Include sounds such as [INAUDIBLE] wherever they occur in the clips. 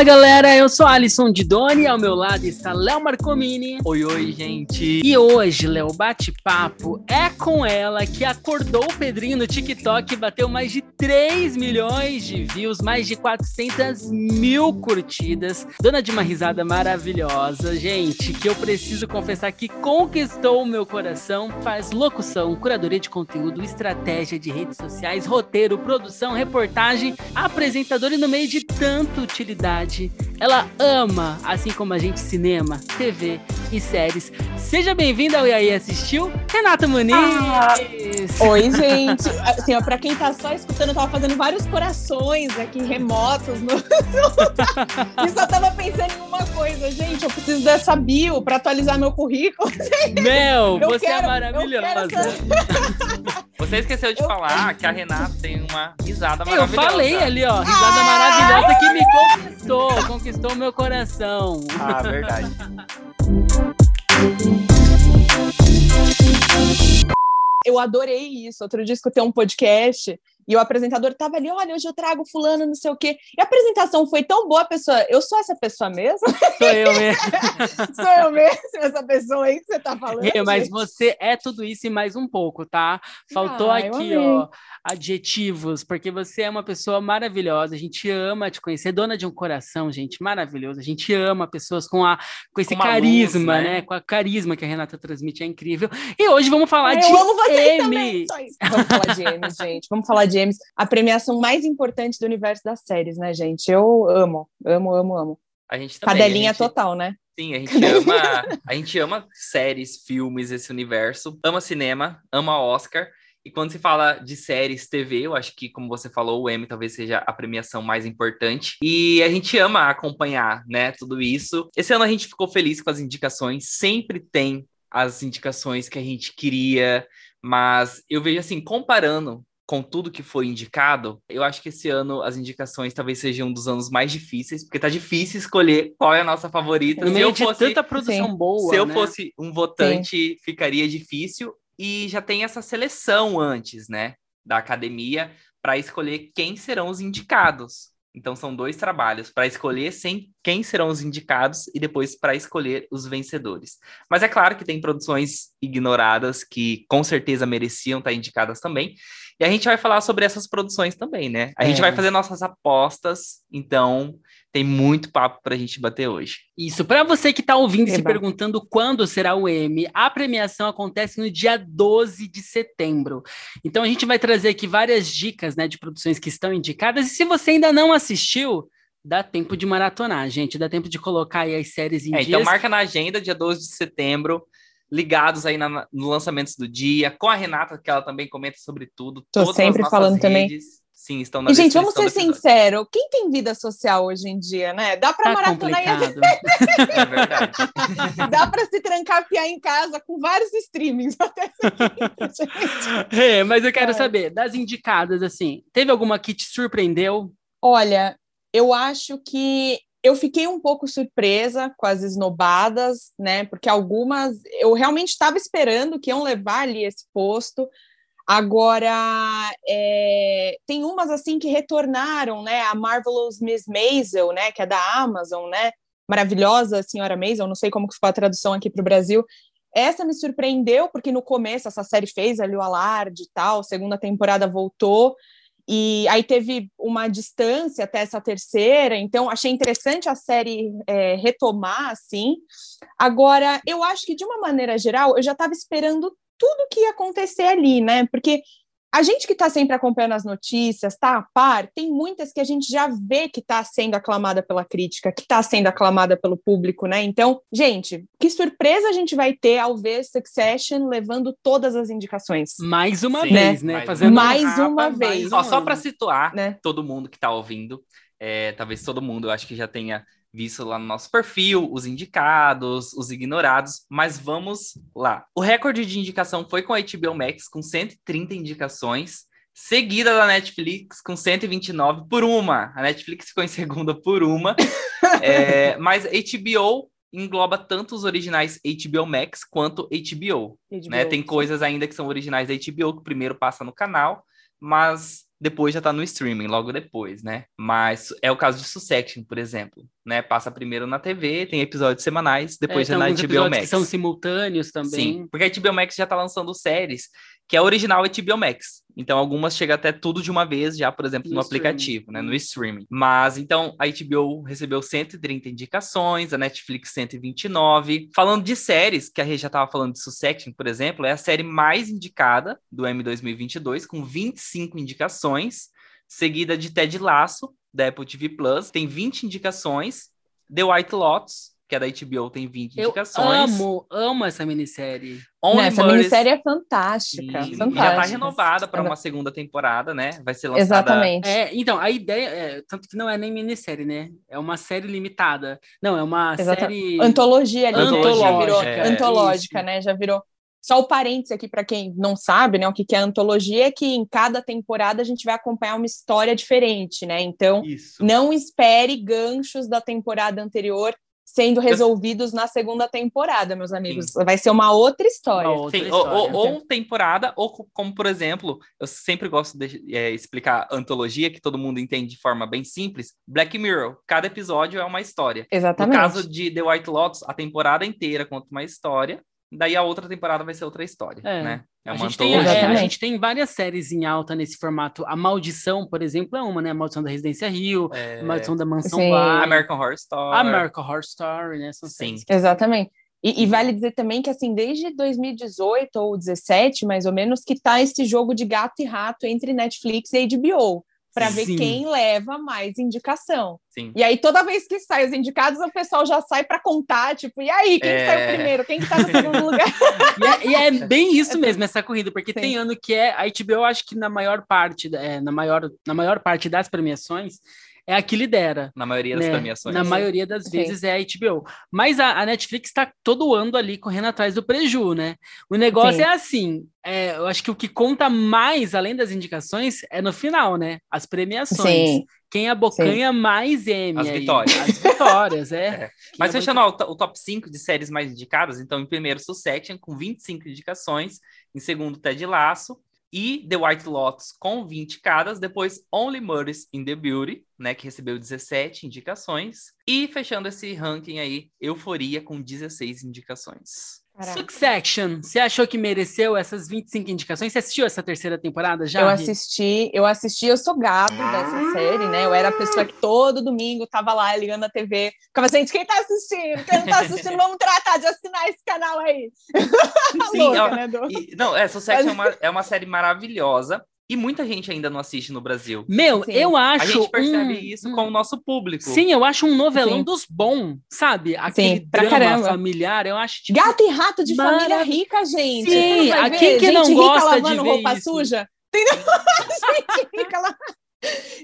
Fala galera, eu sou Alisson Didoni, ao meu lado está Léo Marcomini. Oi, oi, gente. E hoje, Léo, bate-papo é com ela que acordou o Pedrinho no TikTok e bateu mais de 3 milhões de views, mais de 400 mil curtidas. Dona de uma risada maravilhosa, gente, que eu preciso confessar que conquistou o meu coração. Faz locução, curadoria de conteúdo, estratégia de redes sociais, roteiro, produção, reportagem, apresentador e no meio de tanta utilidade ela ama, assim como a gente, cinema, TV e séries. Seja bem-vinda ao E aí Assistiu, Renata Muniz! Ah, oi, gente! Assim, ó, pra quem tá só escutando, eu tava fazendo vários corações aqui remotos. No... [LAUGHS] e só tava pensando em uma coisa, gente, eu preciso dessa bio pra atualizar meu currículo. Mel, eu você é quero, é maravilhosa! [LAUGHS] Você esqueceu de eu... falar que a Renata tem uma risada maravilhosa. Eu falei ali, ó, risada maravilhosa que me conquistou, conquistou meu coração. Ah, verdade. Eu adorei isso. Outro dia escutei um podcast e o apresentador tava ali, olha, hoje eu trago fulano, não sei o quê. E a apresentação foi tão boa, a pessoa, eu sou essa pessoa mesmo? Sou eu mesmo. [LAUGHS] sou eu mesmo, essa pessoa aí que você tá falando. Mas você é tudo isso e mais um pouco, tá? Faltou ah, aqui, ó, adjetivos, porque você é uma pessoa maravilhosa, a gente ama te conhecer, dona de um coração, gente, maravilhoso. A gente ama pessoas com, a, com esse com carisma, luz, né? né? Com a carisma que a Renata transmite, é incrível. E hoje vamos falar eu de amo vocês M. Também, vamos falar de M, [LAUGHS] gente. Vamos falar de James, a premiação mais importante do universo das séries, né, gente? Eu amo, amo, amo, amo. A gente também, Cadelinha a gente... total, né? Sim, a gente ama, a gente ama séries, filmes, esse universo, ama cinema, ama Oscar. E quando se fala de séries, TV, eu acho que, como você falou, o Emmy talvez seja a premiação mais importante. E a gente ama acompanhar, né, tudo isso. Esse ano a gente ficou feliz com as indicações, sempre tem as indicações que a gente queria, mas eu vejo assim, comparando com tudo que foi indicado, eu acho que esse ano as indicações talvez sejam um dos anos mais difíceis, porque tá difícil escolher qual é a nossa favorita. No meio de fosse, tanta produção sim. boa. Se eu né? fosse um votante, sim. ficaria difícil. E já tem essa seleção antes, né, da academia, para escolher quem serão os indicados. Então são dois trabalhos para escolher sem quem serão os indicados e depois para escolher os vencedores. Mas é claro que tem produções ignoradas que com certeza mereciam estar indicadas também. E a gente vai falar sobre essas produções também, né? A é. gente vai fazer nossas apostas, então tem muito papo para a gente bater hoje. Isso, para você que está ouvindo e se perguntando quando será o M, a premiação acontece no dia 12 de setembro. Então a gente vai trazer aqui várias dicas né, de produções que estão indicadas. E se você ainda não assistiu, dá tempo de maratonar, gente. Dá tempo de colocar aí as séries em é, então dias. Então marca na agenda, dia 12 de setembro ligados aí na, no lançamentos do dia, com a Renata, que ela também comenta sobre tudo. Tô sempre falando redes, também. Sim, estão na E, gente, vamos ser sinceros, quem tem vida social hoje em dia, né? Dá para tá maratonar [LAUGHS] É verdade. [LAUGHS] Dá para se trancafiar em casa com vários streamings até [LAUGHS] é, mas eu quero é. saber, das indicadas, assim, teve alguma que te surpreendeu? Olha, eu acho que eu fiquei um pouco surpresa com as esnobadas, né? Porque algumas eu realmente estava esperando que iam levar ali esse posto. Agora é, tem umas assim que retornaram, né? A Marvelous Miss Maisel, né? Que é da Amazon, né? Maravilhosa Senhora Maisel, não sei como que ficou a tradução aqui para o Brasil. Essa me surpreendeu porque no começo essa série fez ali o alarde e tal, segunda temporada voltou. E aí teve uma distância até essa terceira, então achei interessante a série é, retomar assim. Agora, eu acho que de uma maneira geral, eu já estava esperando tudo que ia acontecer ali, né? Porque a gente que está sempre acompanhando as notícias, tá a par, tem muitas que a gente já vê que está sendo aclamada pela crítica, que está sendo aclamada pelo público, né? Então, gente, que surpresa a gente vai ter ao ver Succession levando todas as indicações. Mais uma Sim, vez, né? né? Fazendo mais um uma vez. Só, só para situar né? todo mundo que está ouvindo, é, talvez todo mundo, eu acho que já tenha visto lá no nosso perfil, os indicados, os ignorados, mas vamos lá. O recorde de indicação foi com a HBO Max, com 130 indicações, seguida da Netflix com 129 por uma. A Netflix ficou em segunda por uma, [LAUGHS] é, mas HBO engloba tanto os originais HBO Max quanto HBO. HBO né? Tem coisas ainda que são originais da HBO, que primeiro passa no canal, mas depois já tá no streaming, logo depois, né? Mas é o caso de Succession, por exemplo, né? Passa primeiro na TV, tem episódios semanais, depois É, já na HBO Max. que são simultâneos também. Sim, porque a HBO Max já tá lançando séries que é original HBO Max. Então algumas chega até tudo de uma vez já, por exemplo, no, No aplicativo, né, no streaming. Mas então a HBO recebeu 130 indicações, a Netflix 129. Falando de séries, que a Rê já tava falando de Succession, por exemplo, é a série mais indicada do M 2022 com 25 indicações, seguida de Ted Lasso da Apple TV Plus, tem 20 indicações. The White Lotus, que é da HBO, tem 20 Eu indicações. amo, amo essa minissérie. Only Não, essa Murders- minissérie é fantástica, Sim, fantástica. Já tá renovada para uma segunda temporada, né? Vai ser lançada. Exatamente. É, então, a ideia é, tanto que não é nem minissérie, né? É uma série limitada. Não, é uma série Antologia ali, né? Já Antológica, virou é. antológica, Isso. né? Já virou. Só o parênteses aqui para quem não sabe, né? O que que é antologia é que em cada temporada a gente vai acompanhar uma história diferente, né? Então, Isso. não espere ganchos da temporada anterior sendo resolvidos na segunda temporada, meus amigos. Vai ser uma outra história. Uma outra Sim, ou, ou- história. ou temporada, ou co- como, por exemplo, eu sempre gosto de é, explicar antologia, que todo mundo entende de forma bem simples. Black Mirror, cada episódio é uma história. No Exatamente. caso de The White Lotus, a temporada inteira conta uma história, daí a outra temporada vai ser outra história, É. né? É a, uma gente tem, é, a gente tem várias séries em alta nesse formato. A Maldição, por exemplo, é uma, né? A Maldição da Residência Rio, É, a Maldição da Mansão Sim. Bly, American Horror Story. a American Horror Story, né? São Sim. séries. Exatamente. E, e vale dizer também que, assim, desde 2018 ou 17, mais ou menos, que tá esse jogo de gato e rato entre Netflix e HBO, para ver quem leva mais indicação. Sim. E aí, toda vez que sai os indicados, o pessoal já sai para contar, tipo, e aí, quem É. saiu primeiro? Quem que tá no segundo lugar? [LAUGHS] E é, e é [LAUGHS] bem isso mesmo, essa corrida, porque Sim. tem ano que é. A HBO, eu acho que na maior parte, é, na, maior, na maior parte das premiações, é a que lidera. Na maioria das né? premiações. Na maioria das Sim. vezes é a HBO. Mas a, a Netflix está todo ano ali correndo atrás do preju, né? O negócio Sim. é assim: é, eu acho que o que conta mais, além das indicações, é no final, né? As premiações. Sim. Quem abocanha mais M. As aí. vitórias. As vitórias, é. [LAUGHS] É. Mas Quem fechando ó, o o top 5 de séries mais indicadas, então em primeiro Succession com 25 indicações, em segundo Ted Lasso e The White Lotus com 20 cada, depois Only Murders in the Beauty, né, que recebeu 17 indicações, e fechando esse ranking aí, Euforia com 16 indicações. Caraca. Succession, você achou que mereceu essas 25 indicações? Você assistiu essa terceira temporada já? eu assisti, eu assisti, eu sou gato dessa série, né? Eu era a pessoa que todo domingo tava lá ligando a TV, ficava assim, gente, quem tá assistindo? Quem não tá assistindo, vamos tratar de assinar esse canal aí. [LAUGHS] Sim, Louca, ó, né? E- não, é, Succession é, uma, é uma série maravilhosa, e muita gente ainda não assiste no Brasil. Meu, Sim. eu A acho. gente percebe um- isso com o nosso público. Sim, eu acho um novelão Sim. dos bons, sabe? Aquele pra drama caramba. familiar, eu acho tipo, Gato e rato de Marav- família rica, gente. Sim, Você não vai a ver quem que gente não rica gosta de lavando ver roupa isso? suja? Entendeu? [LAUGHS] gente rica lá.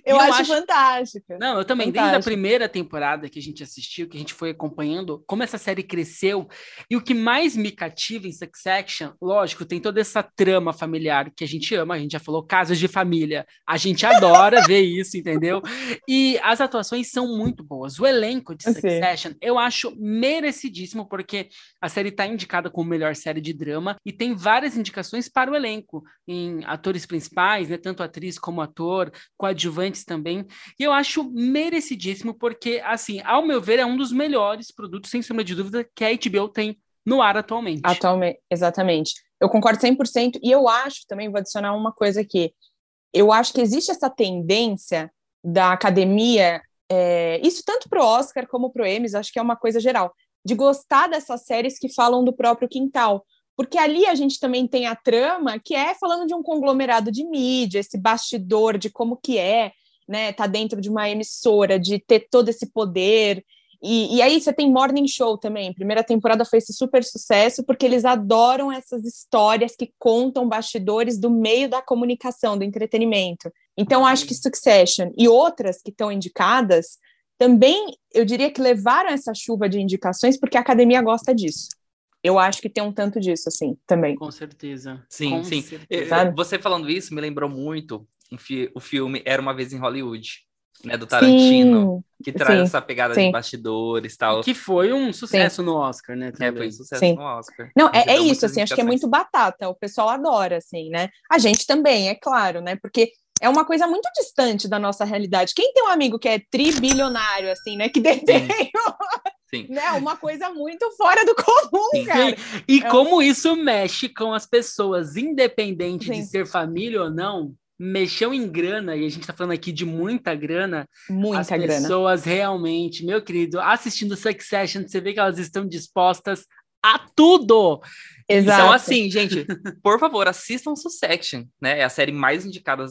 Eu, eu acho, acho- fantástica. Não, eu também, desde a primeira temporada que a gente assistiu, que a gente foi acompanhando, como essa série cresceu. E o que mais me cativa em Succession, lógico, tem toda essa trama familiar que a gente ama, a gente já falou, casos de família. A gente adora ver isso, entendeu? [LAUGHS] E as atuações são muito boas. O elenco de Sim. Succession, eu acho merecidíssimo, porque a série está indicada como melhor série de drama e tem várias indicações para o elenco, em atores principais, né, tanto atriz como ator, coadjuvantes também. E eu acho merecidíssimo, porque, assim, ao meu ver, é um dos melhores produtos, sem sombra de dúvida, que a HBO tem no ar atualmente. Atualmente, exatamente. Eu concordo 100%. E eu acho também, vou adicionar uma coisa aqui. Eu acho que existe essa tendência da academia, é, isso tanto para o Oscar como para o Emmys, acho que é uma coisa geral, de gostar dessas séries que falam do próprio quintal. Porque ali a gente também tem a trama que é falando de um conglomerado de mídia, esse bastidor de como que é, né? Tá dentro de uma emissora, de ter todo esse poder. E, e aí você tem Morning Show também. Primeira temporada foi esse super sucesso, porque eles adoram essas histórias que contam bastidores do meio da comunicação, do entretenimento. Então, acho que Succession e outras que estão indicadas também, eu diria que levaram essa chuva de indicações, porque a academia gosta disso. Eu acho que tem um tanto disso, assim, também. Com certeza. Sim, Com sim. certeza. Você falando isso me lembrou muito um fi- o filme Era Uma Vez em Hollywood, né, do Tarantino, Sim, que traz sim, essa pegada sim. de bastidores e tal. Que foi um sucesso no Oscar, né? É, também. foi um sucesso Sim. no Oscar. Não, é, é isso, assim, acho que é muito batata, o pessoal adora, assim, né? A gente também, é claro, né? Porque é uma coisa muito distante da nossa realidade. Quem tem um amigo que é tribilionário, assim, né? Que [LAUGHS] detém Sim. Né, uma coisa muito fora do comum, Sim. cara. E é como um... isso mexe com as pessoas, independente Sim. de ser família ou não, mexeu em grana, e a gente está falando aqui de muita grana. Muita as grana. pessoas realmente, meu querido, assistindo Succession, você vê que elas estão dispostas a tudo. Exato. Então, assim, gente, por favor, assistam Succession, né? É a série mais indicada,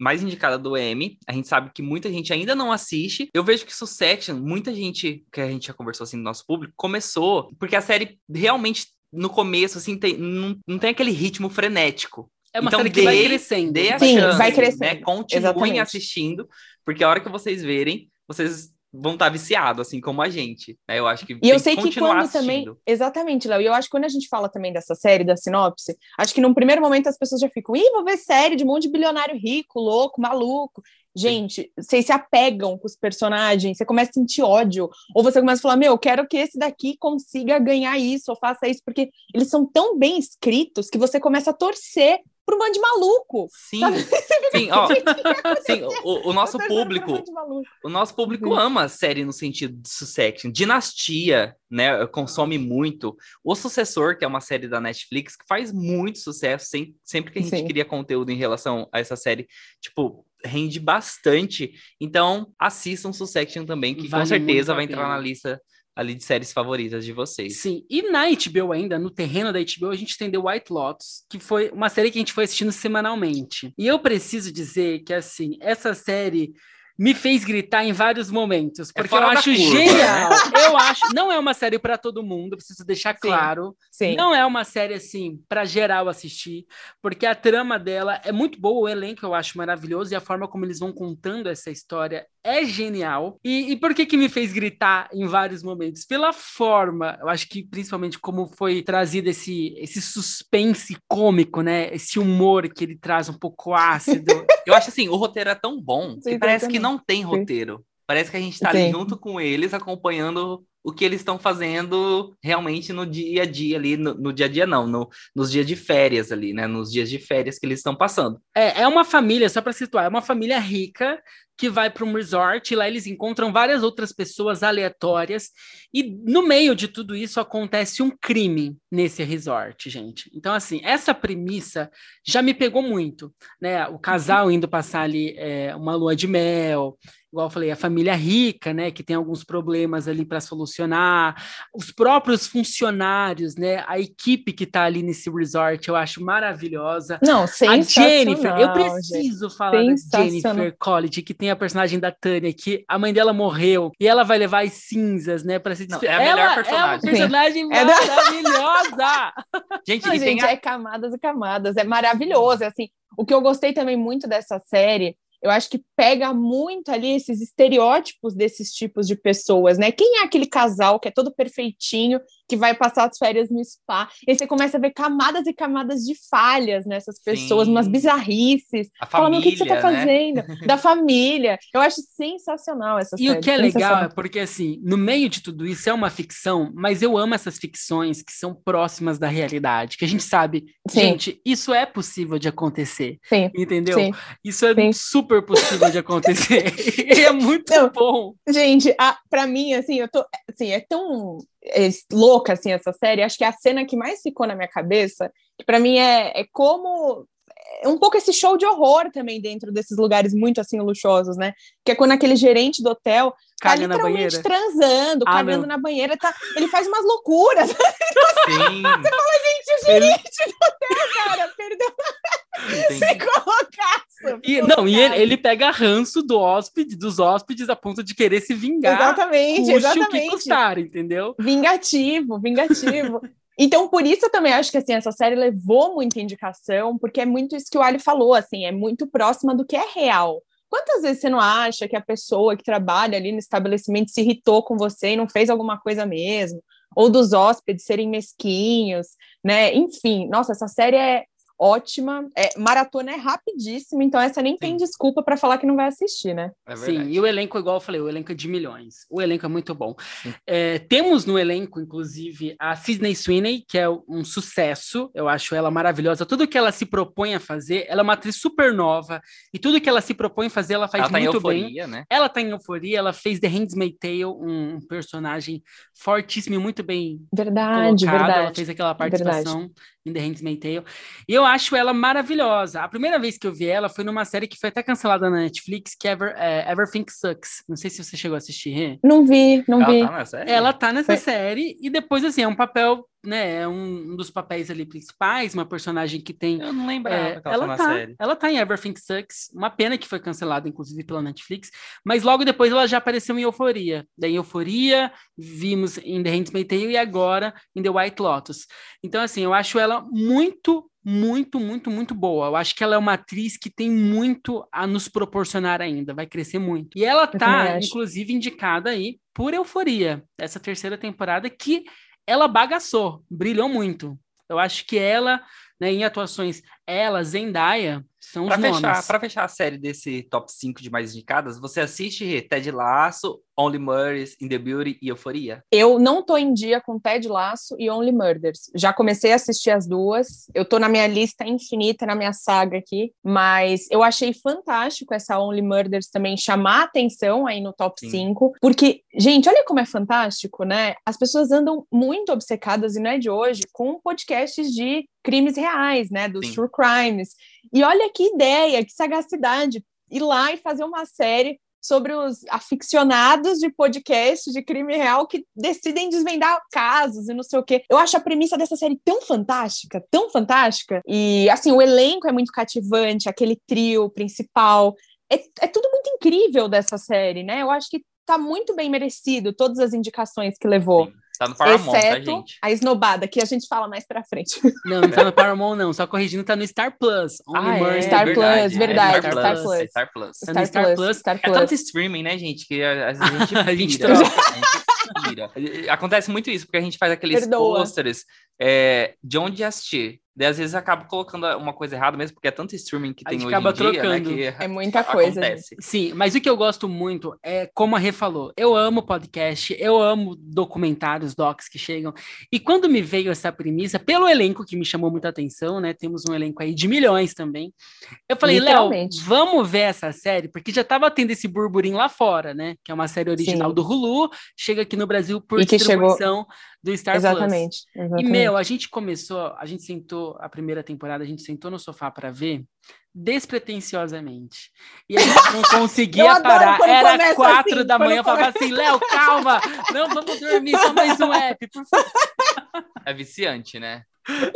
mais indicada do Emmy. A gente sabe que muita gente ainda não assiste. Eu vejo que Succession, muita gente, que a gente já conversou assim no nosso público, começou porque a série realmente no começo, assim, tem, não, não tem aquele ritmo frenético. É uma então, série que dê, vai crescendo. Dê a Sim, chance, vai crescendo. Né? Continuem Exatamente. assistindo, porque a hora que vocês verem, vocês vão estar viciados, assim como a gente. Né? Eu acho que e eu sei que, que quando assistindo. também, exatamente, Léo. E eu acho que quando a gente fala também dessa série da sinopse, acho que num primeiro momento as pessoas já ficam, ih, vou ver série de um monte de bilionário rico, louco, maluco. Gente, vocês se apegam com os personagens, você começa a sentir ódio, ou você começa a falar, meu, eu quero que esse daqui consiga ganhar isso, ou faça isso, porque eles são tão bem escritos que você começa a torcer para um bando de maluco. Sim, [LAUGHS] sim, ó, [LAUGHS] sim o, o, nosso público, o nosso público ama a série no sentido de sucesso. Dinastia, né, consome muito. O Sucessor, que é uma série da Netflix, que faz muito sucesso, sem, sempre que a gente sim. cria conteúdo em relação a essa série, tipo, rende bastante. Então, assistam Succession também, que vale com certeza vai entrar na lista ali de séries favoritas de vocês. Sim, e na HBO ainda, no terreno da HBO, a gente tem The White Lotus, que foi uma série que a gente foi assistindo semanalmente. E eu preciso dizer que, assim, essa série me fez gritar em vários momentos, é porque é eu acho curva, genial. Né? [LAUGHS] Eu acho, não é uma série para todo mundo, preciso deixar claro. Sim, sim. Não é uma série assim para geral assistir, porque a trama dela é muito boa, o elenco eu acho maravilhoso e a forma como eles vão contando essa história é genial. E, e por que que me fez gritar em vários momentos? Pela forma, eu acho que principalmente como foi trazido esse esse suspense cômico, né? Esse humor que ele traz um pouco ácido. [LAUGHS] eu acho assim, o roteiro é tão bom que parece que não tem roteiro. Parece que a gente está ali junto com eles, acompanhando o que eles estão fazendo realmente no dia a dia ali, no, no dia a dia não, no, nos dias de férias ali, né? Nos dias de férias que eles estão passando. É, é uma família, só para situar, é uma família rica que vai para um resort e lá eles encontram várias outras pessoas aleatórias e no meio de tudo isso acontece um crime nesse resort, gente. Então assim, essa premissa já me pegou muito, né? O casal indo passar ali é, uma lua de mel, igual eu falei, a família rica, né, que tem alguns problemas ali para solucionar, os próprios funcionários, né, a equipe que está ali nesse resort, eu acho maravilhosa. Não, A Jennifer, eu preciso gente. falar da Jennifer College, que tem a personagem da Tânia, que a mãe dela morreu e ela vai levar as cinzas, né, para se despedir. É a melhor ela personagem. É uma personagem Sim. maravilhosa. [LAUGHS] gente, Não, gente a... é camadas e camadas, é maravilhoso, é assim. O que eu gostei também muito dessa série eu acho que pega muito ali esses estereótipos desses tipos de pessoas, né? Quem é aquele casal que é todo perfeitinho, que vai passar as férias no spa? E você começa a ver camadas e camadas de falhas nessas pessoas, Sim. umas bizarrices. A família, o que, que, você tá fazendo? Né? [LAUGHS] Da família. Eu acho sensacional essa série. E o que é legal é porque, assim, no meio de tudo isso é uma ficção, mas eu amo essas ficções que são próximas da realidade, que a gente sabe, Sim. gente, isso é possível de acontecer. Sim. Entendeu? Isso é super super possível de acontecer. [LAUGHS] [LAUGHS] e é muito Não, bom. Gente, para mim, assim, eu tô. Assim, é tão louca assim, essa série. Acho que a cena que mais ficou na minha cabeça, que para mim é, é como um pouco esse show de horror também dentro desses lugares muito assim luxuosos, né? Que é quando aquele gerente do hotel tá Caga literalmente transando, ah, cagando na banheira, tá, ele faz umas loucuras. [LAUGHS] Sim. Você fala, gente, o gerente ele... do hotel, cara, perdeu. [LAUGHS] Ficou E, não, e ele, ele, pega ranço do hóspede, dos hóspedes a ponto de querer se vingar. Exatamente, exatamente. o que custar, entendeu? Vingativo, vingativo. [LAUGHS] Então, por isso eu também acho que assim, essa série levou muita indicação, porque é muito isso que o Ali falou, assim, é muito próxima do que é real. Quantas vezes você não acha que a pessoa que trabalha ali no estabelecimento se irritou com você e não fez alguma coisa mesmo? Ou dos hóspedes serem mesquinhos, né? Enfim, nossa, essa série é ótima. É, maratona é rapidíssima, então essa nem Sim. tem desculpa para falar que não vai assistir, né? É Sim, e o elenco, igual eu falei, o elenco é de milhões. O elenco é muito bom. É, temos no elenco, inclusive, a Sidney Sweeney, que é um sucesso. Eu acho ela maravilhosa. Tudo que ela se propõe a fazer, ela é uma atriz super nova, e tudo que ela se propõe a fazer, ela faz ela tá muito euforia, bem. Né? Ela tá em euforia, ela fez The Handmaid's Tale, um personagem fortíssimo e muito bem verdade, colocado. Verdade. Ela fez aquela participação. Verdade em The Handmaid's Tale. E eu acho ela maravilhosa. A primeira vez que eu vi ela foi numa série que foi até cancelada na Netflix, que é Ever, é, Everything Sucks. Não sei se você chegou a assistir. Não vi, não ela vi. Tá ela tá nessa foi... série e depois, assim, é um papel né, é um, dos papéis ali principais, uma personagem que tem. Eu não lembrava é, ela, ela tá, série. Ela tá em Everything Sucks, uma pena que foi cancelada, inclusive, pela Netflix, mas logo depois ela já apareceu em Euforia. Daí em Euforia, vimos em The Handmaid's Tale e agora em The White Lotus. Então, assim, eu acho ela muito, muito, muito, muito boa. Eu acho que ela é uma atriz que tem muito a nos proporcionar ainda, vai crescer muito. E ela tá, inclusive, indicada aí por Euforia, essa terceira temporada que ela bagaçou, brilhou muito. Eu acho que ela, né, em atuações, ela, Zendaya, são pra os fechar, nomes. Para fechar a série desse top 5 de mais indicadas, você assiste Ted Lasso, Only Murders, In the Beauty e Euforia? Eu não tô em dia com Ted Lasso e Only Murders. Já comecei a assistir as duas. Eu tô na minha lista infinita, na minha saga aqui. Mas eu achei fantástico essa Only Murders também chamar atenção aí no top Sim. 5. Porque, gente, olha como é fantástico, né? As pessoas andam muito obcecadas, e não é de hoje, com podcasts de crimes reais, né? Dos Sim. true crimes. E olha que ideia, que sagacidade. Ir lá e fazer uma série sobre os aficionados de podcast de crime real que decidem desvendar casos e não sei o quê. Eu acho a premissa dessa série tão fantástica, tão fantástica. E, assim, o elenco é muito cativante, aquele trio principal. É, é tudo muito incrível dessa série, né? Eu acho que tá muito bem merecido todas as indicações que levou. Sim. Tá no Paramount, tá, Exceto tá, gente? a esnobada, que a gente fala mais pra frente. [LAUGHS] Não, não tá no Paramount, não. Só corrigindo, tá no Star Plus. ah, é, Star verdade, Plus, verdade. É, Star, Star, Plus. É Star Plus. Star, Star, Star Plus. Star Plus. É tanto streaming, né, gente? Que a [LAUGHS] gente pira. a gente troca. a gente Acontece muito isso, porque a gente faz aqueles pôsteres é, de onde assistir. Daí, às vezes, acaba colocando uma coisa errada mesmo, porque é tanto streaming que tem hoje acaba em trocando. dia, né, É muita coisa. Acontece. Sim, mas o que eu gosto muito é, como a Rê falou, eu amo podcast, eu amo documentários, docs que chegam. E quando me veio essa premissa, pelo elenco que me chamou muita atenção, né? Temos um elenco aí de milhões também. Eu falei, Léo, vamos ver essa série, porque já tava tendo esse burburinho lá fora, né? Que é uma série original Sim. do Hulu, chega aqui no Brasil por e distribuição chegou... do Star exatamente, Plus. Exatamente. E, meu, a gente começou, a gente sentou a primeira temporada, a gente sentou no sofá para ver despretensiosamente. E a gente não conseguia [LAUGHS] parar. Era quatro assim, da manhã, eu falava assim, Léo, calma, não vamos dormir, só mais um app, por favor. É viciante, né?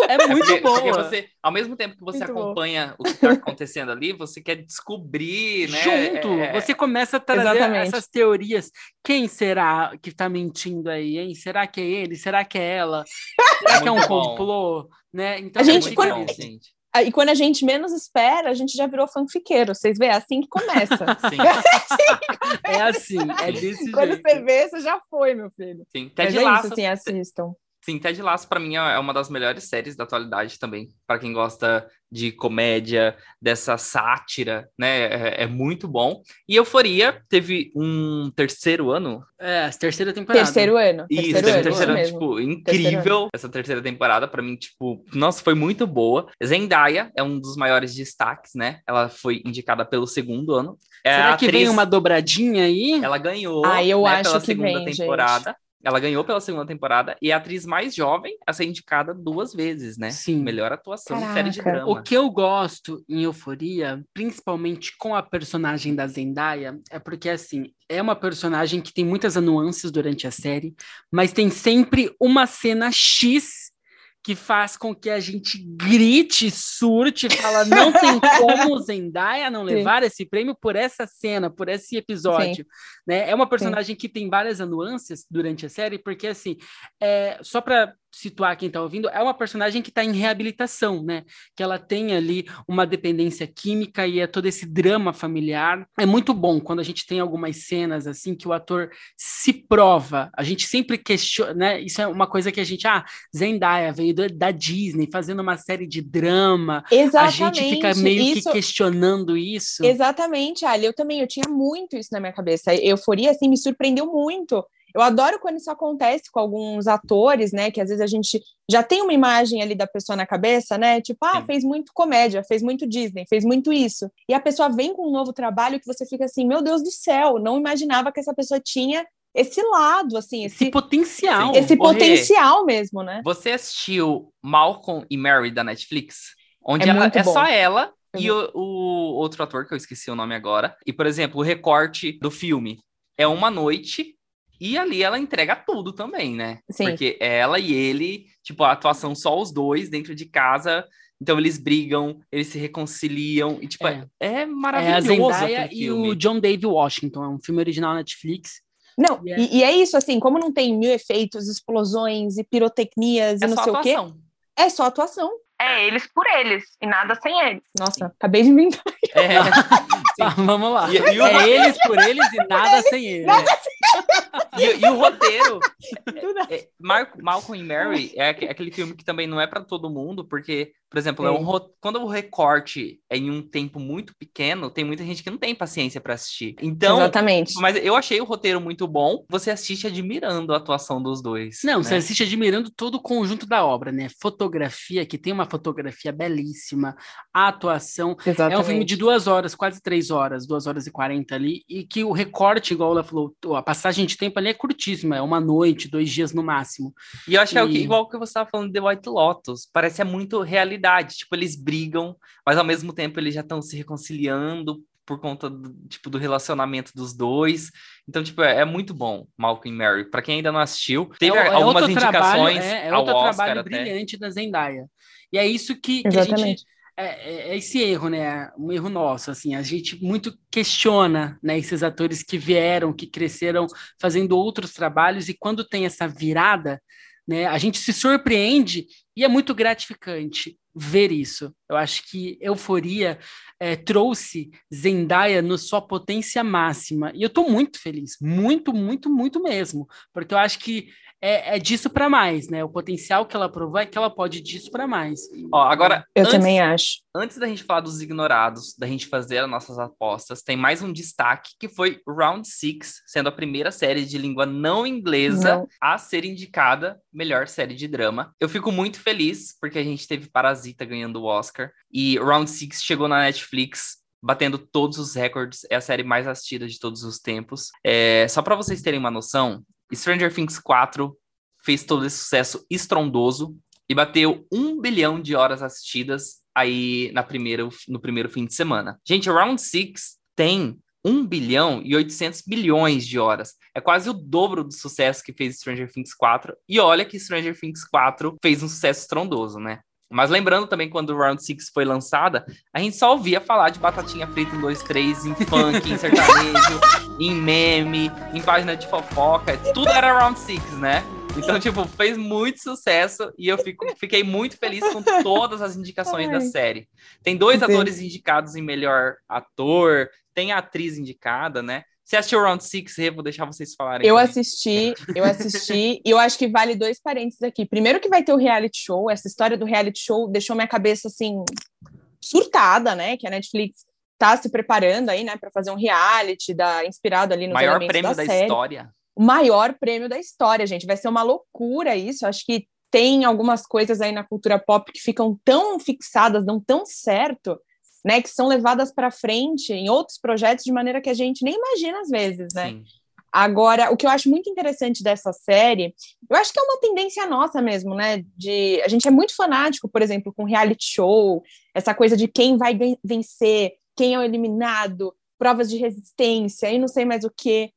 É muito é porque, boa. Porque você, ao mesmo tempo que você muito acompanha bom. o que está acontecendo ali, você quer descobrir, né? Junto, é... você começa a trazer Exatamente. essas teorias. Quem será que está mentindo aí, hein? Será que é ele? Será que é ela? Será é que é um complô? Né? Então, a gente, quando, bom, gente. E quando a gente menos espera, a gente já virou fanfiqueiro. Vocês veem, é assim que começa. [LAUGHS] Sim. é assim, é desse quando jeito. Quando você vê, você já foi, meu filho. Sim, Mas é isso, assim, assistam. Sim, Ted Lasso para mim é uma das melhores séries da atualidade também. Para quem gosta de comédia, dessa sátira, né? É, é, muito bom. E Euforia teve um terceiro ano. É, a terceira temporada. Terceiro ano. Isso, terceiro ano, terceiro ano, tipo, incrível. Essa terceira temporada, para mim, tipo, nossa, foi muito boa. Zendaya é um dos maiores destaques, né? Ela foi indicada pelo segundo ano. É Será que atriz... vem uma dobradinha aí? Ela ganhou ah, eu né, acho pela que segunda vem, temporada. Gente. Ela ganhou pela segunda temporada e é a atriz mais jovem a ser indicada duas vezes, né? Sim. Melhor atuação Caraca. em série de drama. O que eu gosto em Euforia, principalmente com a personagem da Zendaya, é porque, assim, é uma personagem que tem muitas nuances durante a série, mas tem sempre uma cena X que faz com que a gente grite, surte, fala não tem [LAUGHS] como Zendaya não levar Sim. esse prêmio por essa cena, por esse episódio, Sim. né? É uma personagem Sim. que tem várias nuances durante a série, porque assim, é, só para situar quem está ouvindo, é uma personagem que está em reabilitação, né? Que ela tem ali uma dependência química e é todo esse drama familiar. É muito bom quando a gente tem algumas cenas assim que o ator se prova. A gente sempre questiona, né? Isso é uma coisa que a gente, ah, Zendaya veio da Disney fazendo uma série de drama. Exatamente. A gente fica meio isso... que questionando isso. Exatamente, Ali. Eu também, eu tinha muito isso na minha cabeça. Euforia, assim, me surpreendeu muito eu adoro quando isso acontece com alguns atores, né? Que às vezes a gente já tem uma imagem ali da pessoa na cabeça, né? Tipo, ah, Sim. fez muito comédia, fez muito Disney, fez muito isso. E a pessoa vem com um novo trabalho que você fica assim, meu Deus do céu, não imaginava que essa pessoa tinha esse lado, assim, esse, esse potencial. Esse potencial mesmo, né? Você assistiu Malcolm e Mary da Netflix? Onde é, ela, é só ela e o, o, outro ator, que eu esqueci o nome agora. E, por exemplo, o recorte do filme é uma noite e ali ela entrega tudo também, né? Sim. Porque ela e ele, tipo, a atuação só os dois dentro de casa. Então eles brigam, eles se reconciliam. E, tipo, é, é maravilhoso. É a Zendaya e o John David Washington. É um filme original Netflix. Não, e é... E, é isso, assim, como não tem mil efeitos, explosões e pirotecnias é e não sei atuação. o quê. É só atuação. É eles por eles e nada sem eles. Nossa, acabei de inventar. É, [LAUGHS] ah, vamos lá. E, e o... É eles por eles e nada sem eles. Nada sem e, e, o roteiro. É, Malcolm e Mary é aquele filme que também não é para todo mundo, porque, por exemplo, é um, quando o recorte é em um tempo muito pequeno, tem muita gente que não tem paciência para assistir. Então, Exatamente. Mas eu achei o roteiro muito bom. Você assiste admirando a atuação dos dois. Não, né? você assiste admirando todo o conjunto da obra, né? Fotografia, que tem uma fotografia belíssima, a atuação. Exatamente. É um filme de duas horas, quase três horas, duas horas e quarenta ali, e que o recorte, igual ela falou, a passagem de tempo ali é curtíssima, é uma noite, dois dias no máximo. E eu acho e... que é igual que você estava falando de White Lotus, parece é muito realidade, tipo, eles brigam, mas ao mesmo tempo eles já estão se reconciliando por conta do, tipo, do relacionamento dos dois. Então, tipo, é, é muito bom, Malcolm e Mary. Para quem ainda não assistiu, teve é, algumas indicações trabalho, é, é outro trabalho até. brilhante da Zendaya. E é isso que, que a gente é, é, é, esse erro, né? Um erro nosso, assim, a gente muito questiona, né, esses atores que vieram, que cresceram fazendo outros trabalhos e quando tem essa virada, né, a gente se surpreende e é muito gratificante ver isso. Eu acho que Euforia é, trouxe Zendaya no sua potência máxima e eu estou muito feliz, muito, muito, muito mesmo, porque eu acho que é, é disso para mais, né? O potencial que ela provou é que ela pode disso para mais. Ó, agora. Eu antes, também acho. Antes da gente falar dos ignorados, da gente fazer as nossas apostas, tem mais um destaque que foi Round Six, sendo a primeira série de língua não inglesa não. a ser indicada melhor série de drama. Eu fico muito feliz porque a gente teve Parasita ganhando o Oscar e Round Six chegou na Netflix batendo todos os recordes, é a série mais assistida de todos os tempos. É, só para vocês terem uma noção, Stranger Things 4 fez todo esse sucesso estrondoso e bateu um bilhão de horas assistidas aí na primeira, no primeiro fim de semana. Gente, Round 6 tem 1 bilhão e 800 milhões de horas. É quase o dobro do sucesso que fez Stranger Things 4. E olha que Stranger Things 4 fez um sucesso estrondoso, né? Mas lembrando também, quando o Round 6 foi lançada, a gente só ouvia falar de batatinha frita em 2, 3, em funk, em [LAUGHS] sertanejo, em meme, em página de fofoca. Tudo era Round 6, né? Então, tipo, fez muito sucesso e eu fico, fiquei muito feliz com todas as indicações Ai. da série. Tem dois Sim. atores indicados em melhor ator, tem a atriz indicada, né? Você assistiu Round Six? Eu vou deixar vocês falarem. Eu assisti, eu assisti, e eu acho que vale dois parênteses aqui. Primeiro que vai ter o reality show, essa história do reality show deixou minha cabeça, assim, surtada, né? Que a Netflix tá se preparando aí, né, para fazer um reality da, inspirado ali no maior prêmio da, da história. O maior prêmio da história, gente. Vai ser uma loucura isso. Acho que tem algumas coisas aí na cultura pop que ficam tão fixadas, dão tão certo, né, que são levadas para frente em outros projetos de maneira que a gente nem imagina às vezes, né? Sim. Agora, o que eu acho muito interessante dessa série, eu acho que é uma tendência nossa mesmo, né? De a gente é muito fanático, por exemplo, com reality show, essa coisa de quem vai vencer, quem é o eliminado, provas de resistência e não sei mais o que.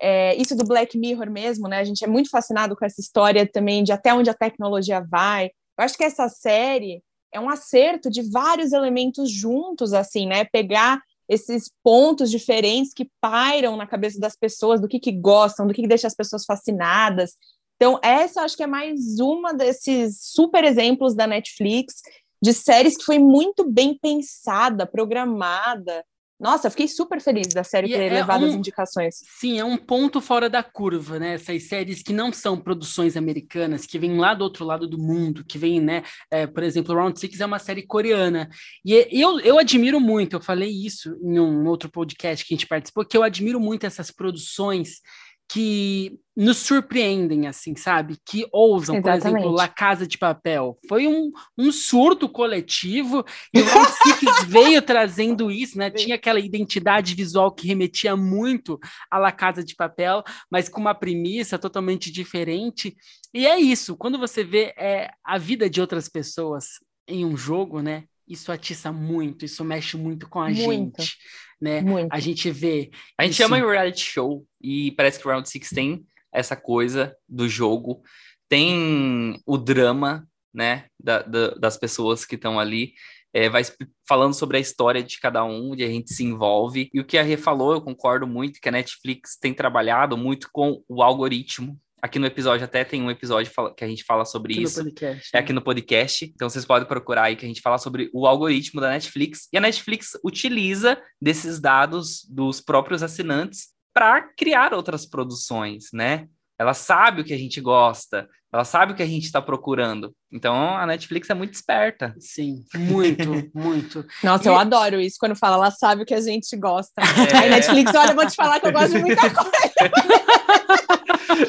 É, isso do Black Mirror mesmo, né? A gente é muito fascinado com essa história também de até onde a tecnologia vai. Eu acho que essa série é um acerto de vários elementos juntos, assim, né? Pegar esses pontos diferentes que pairam na cabeça das pessoas, do que, que gostam, do que, que deixa as pessoas fascinadas, Então, essa acho que é mais uma desses super exemplos da Netflix de séries que foi muito bem pensada, programada, nossa, fiquei super feliz da série e ter é levado um, as indicações. Sim, é um ponto fora da curva, né? Essas séries que não são produções americanas, que vêm lá do outro lado do mundo, que vêm, né? É, por exemplo, Round Six é uma série coreana. E eu, eu admiro muito, eu falei isso em um outro podcast que a gente participou, que eu admiro muito essas produções que nos surpreendem, assim, sabe? Que ousam, Exatamente. por exemplo, La Casa de Papel. Foi um, um surto coletivo e o Six [LAUGHS] veio trazendo isso, né? Tinha aquela identidade visual que remetia muito a La Casa de Papel, mas com uma premissa totalmente diferente. E é isso, quando você vê é, a vida de outras pessoas em um jogo, né? Isso atiça muito, isso mexe muito com a muito. gente né? Muito. A gente vê. A gente isso... chama reality show e parece que o Round Six tem essa coisa do jogo, tem o drama, né, da, da, das pessoas que estão ali. É, vai falando sobre a história de cada um, e a gente se envolve. E o que a Rê falou, eu concordo muito, que a Netflix tem trabalhado muito com o algoritmo Aqui no episódio até tem um episódio que a gente fala sobre aqui isso. No podcast, é aqui no podcast. Então vocês podem procurar aí que a gente fala sobre o algoritmo da Netflix. E a Netflix utiliza desses dados dos próprios assinantes para criar outras produções, né? Ela sabe o que a gente gosta, ela sabe o que a gente está procurando. Então a Netflix é muito esperta. Sim, muito, [LAUGHS] muito. Nossa, e... eu adoro isso quando fala, ela sabe o que a gente gosta. É... Aí Netflix, olha, eu vou te falar que eu gosto de muita [LAUGHS] coisa.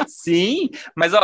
Sim, mas ó,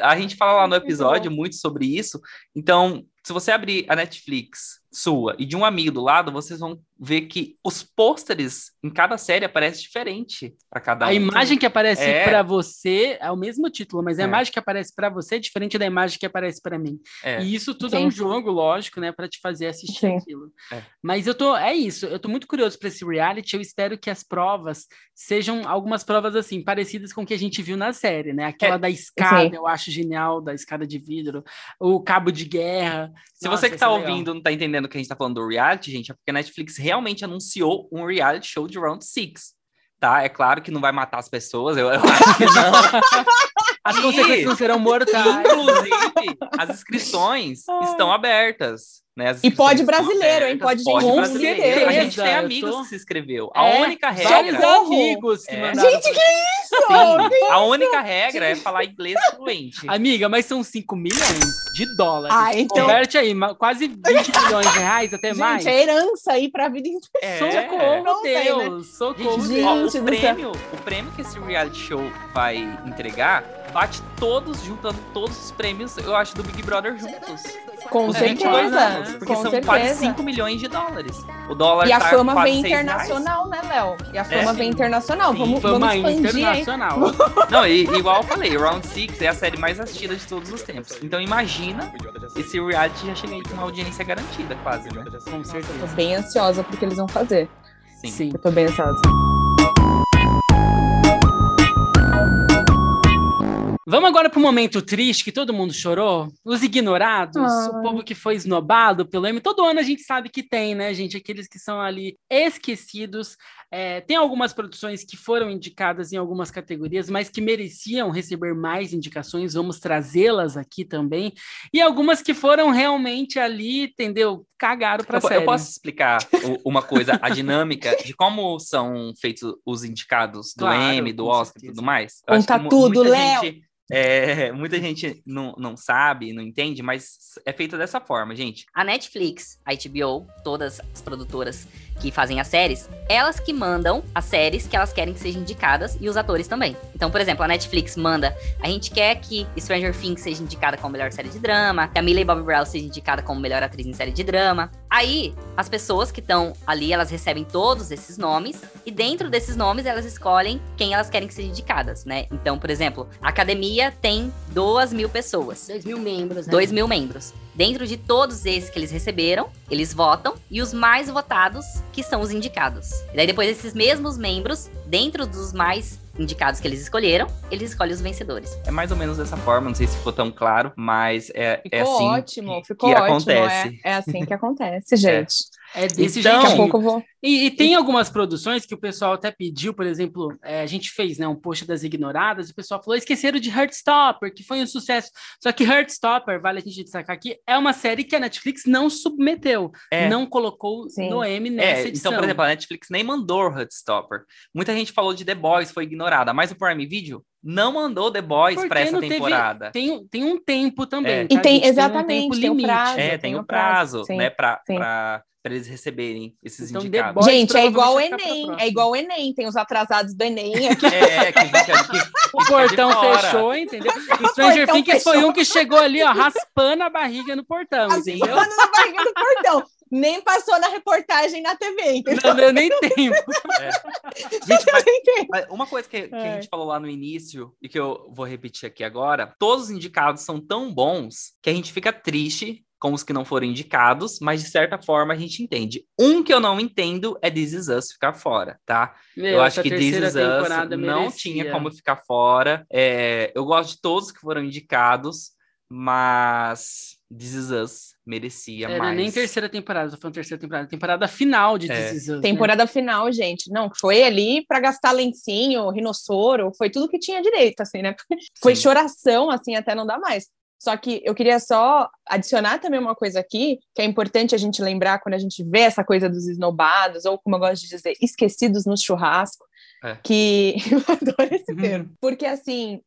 a gente fala lá no episódio muito sobre isso. Então, se você abrir a Netflix sua e de um amigo do lado, vocês vão ver que os pôsteres em cada série aparecem diferente para cada a um. A imagem que aparece é... para você é o mesmo título, mas a é. imagem que aparece para você é diferente da imagem que aparece para mim. É. E isso tudo Sim. é um jogo, lógico, né, para te fazer assistir Sim. aquilo. É. Mas eu tô, é isso, eu tô muito curioso para esse reality, eu espero que as provas sejam algumas provas assim, parecidas com o que a gente viu na série, né? Aquela é. da escada, Sim. eu acho genial, da escada de vidro, o cabo de guerra. Se Nossa, você que tá é ouvindo legal. não tá entendendo que a gente tá falando do reality, gente, é porque a Netflix realmente anunciou um reality show de Round Six. Tá? É claro que não vai matar as pessoas, eu, eu acho que não. [LAUGHS] as e, consequências não serão mortais. Inclusive, as inscrições estão abertas. Né? E pode brasileiro, hein? Pode, pode gente brasileiro. A gente tem amigos tô... que se inscreveu. A é, única regra. Só amigos que é. mandaram. Gente, que isso? Sim, a única regra é falar inglês fluente. Amiga, mas são 5 milhões de dólares. Ah, então... Converte aí, quase 20 [LAUGHS] milhões de reais, até gente, mais. é herança aí pra vida inteira. É. Socorro, não Deus. Tem, né? Socorro. Gente, ó, o, prêmio, o prêmio que esse reality show vai entregar bate todos, juntando todos os prêmios, eu acho, do Big Brother juntos. Com certeza. Anos, porque com são certeza. quase 5 milhões de dólares. O dólar E a tá fama vem internacional, reais. né, Léo? E a fama é, vem internacional. Sim. Vamos, fama vamos expandir, [LAUGHS] internacional. Não, e, igual eu falei, Round Six é a série mais assistida de todos os tempos. Então imagina esse reality já chega aí com uma audiência garantida, quase, né? Com certeza. Eu tô bem ansiosa porque eles vão fazer. Sim. Sim. Eu tô bem ansiosa. Vamos agora para o momento triste que todo mundo chorou. Os ignorados, ah. o povo que foi esnobado pelo M. Todo ano a gente sabe que tem, né, gente? Aqueles que são ali esquecidos. É, tem algumas produções que foram indicadas em algumas categorias, mas que mereciam receber mais indicações. Vamos trazê-las aqui também. E algumas que foram realmente ali, entendeu? Cagaram para série. Eu posso explicar uma coisa, a dinâmica de como são feitos os indicados do claro, M, do Oscar e tudo mais? Conta tudo, Léo! É, [LAUGHS] muita gente não, não sabe, não entende, mas é feito dessa forma, gente. A Netflix, a HBO, todas as produtoras que fazem as séries, elas que mandam as séries que elas querem que sejam indicadas e os atores também. Então, por exemplo, a Netflix manda, a gente quer que Stranger Things seja indicada como melhor série de drama, que a Millie Bobby Brown seja indicada como melhor atriz em série de drama. Aí, as pessoas que estão ali, elas recebem todos esses nomes e dentro desses nomes elas escolhem quem elas querem que sejam indicadas, né? Então, por exemplo, a academia tem duas mil pessoas. Dois mil membros, né? Dois mil membros. Dentro de todos esses que eles receberam, eles votam e os mais votados que são os indicados. E daí depois esses mesmos membros, dentro dos mais indicados que eles escolheram, eles escolhem os vencedores. É mais ou menos dessa forma, não sei se ficou tão claro, mas é, é assim ótimo, que, ficou que ótimo, acontece. É, é, assim que acontece, [LAUGHS] gente. É desse Então- Daqui a pouco eu vou. E, e tem algumas produções que o pessoal até pediu, por exemplo, é, a gente fez né, um post das ignoradas, e o pessoal falou: esqueceram de Heartstopper, que foi um sucesso. Só que Heartstopper, vale a gente destacar aqui, é uma série que a Netflix não submeteu, É. não colocou Sim. no M nessa É, edição. então, por exemplo, a Netflix nem mandou Heartstopper. Muita gente falou de The Boys, foi ignorada, mas o Prime Video não mandou The Boys para essa não teve- temporada. tem, tem um tempo também. É. tá, E tem, gente? exatamente, um tempo tem o limite. prazo. É, tem tem o prazo, prazo, né, para sim. eles receberem esses Então, indicados. Gente, é igual o Enem. É igual o Enem. Tem os atrasados do Enem aqui. É, que a gente que, que O fica portão fechou, entendeu? [LAUGHS] E Stranger Things foi um que chegou ali, ó, raspando a barriga no portão, Assim, entendeu? quando na barriga do portão. Nem passou na reportagem na TV, entendeu? Não deu nem tempo. [LAUGHS] Gente, mas, mas uma coisa que, que a É. gente falou lá no início e que eu vou repetir aqui agora, todos os indicados são tão bons que a gente fica triste com os que não foram indicados, mas de certa forma a gente entende. Um que eu não entendo é This Is Us ficar fora, tá? Meu, eu acho que This Is Us não merecia. tinha como ficar fora. É, eu gosto de todos que foram indicados, mas This Is Us merecia Era mais. nem terceira temporada, tô falando terceira temporada, temporada final de É. This Is Us, né? Temporada final, gente. Não, foi ali pra gastar lencinho, rinossoro, foi tudo que tinha direito, assim, né? [LAUGHS] Foi Sim. choração, assim, até não dá mais. Só que eu queria só adicionar também uma coisa aqui, que é importante a gente lembrar quando a gente vê essa coisa dos esnobados, ou como eu gosto de dizer, esquecidos no churrasco, É. que [LAUGHS] eu adoro esse termo. Porque, assim,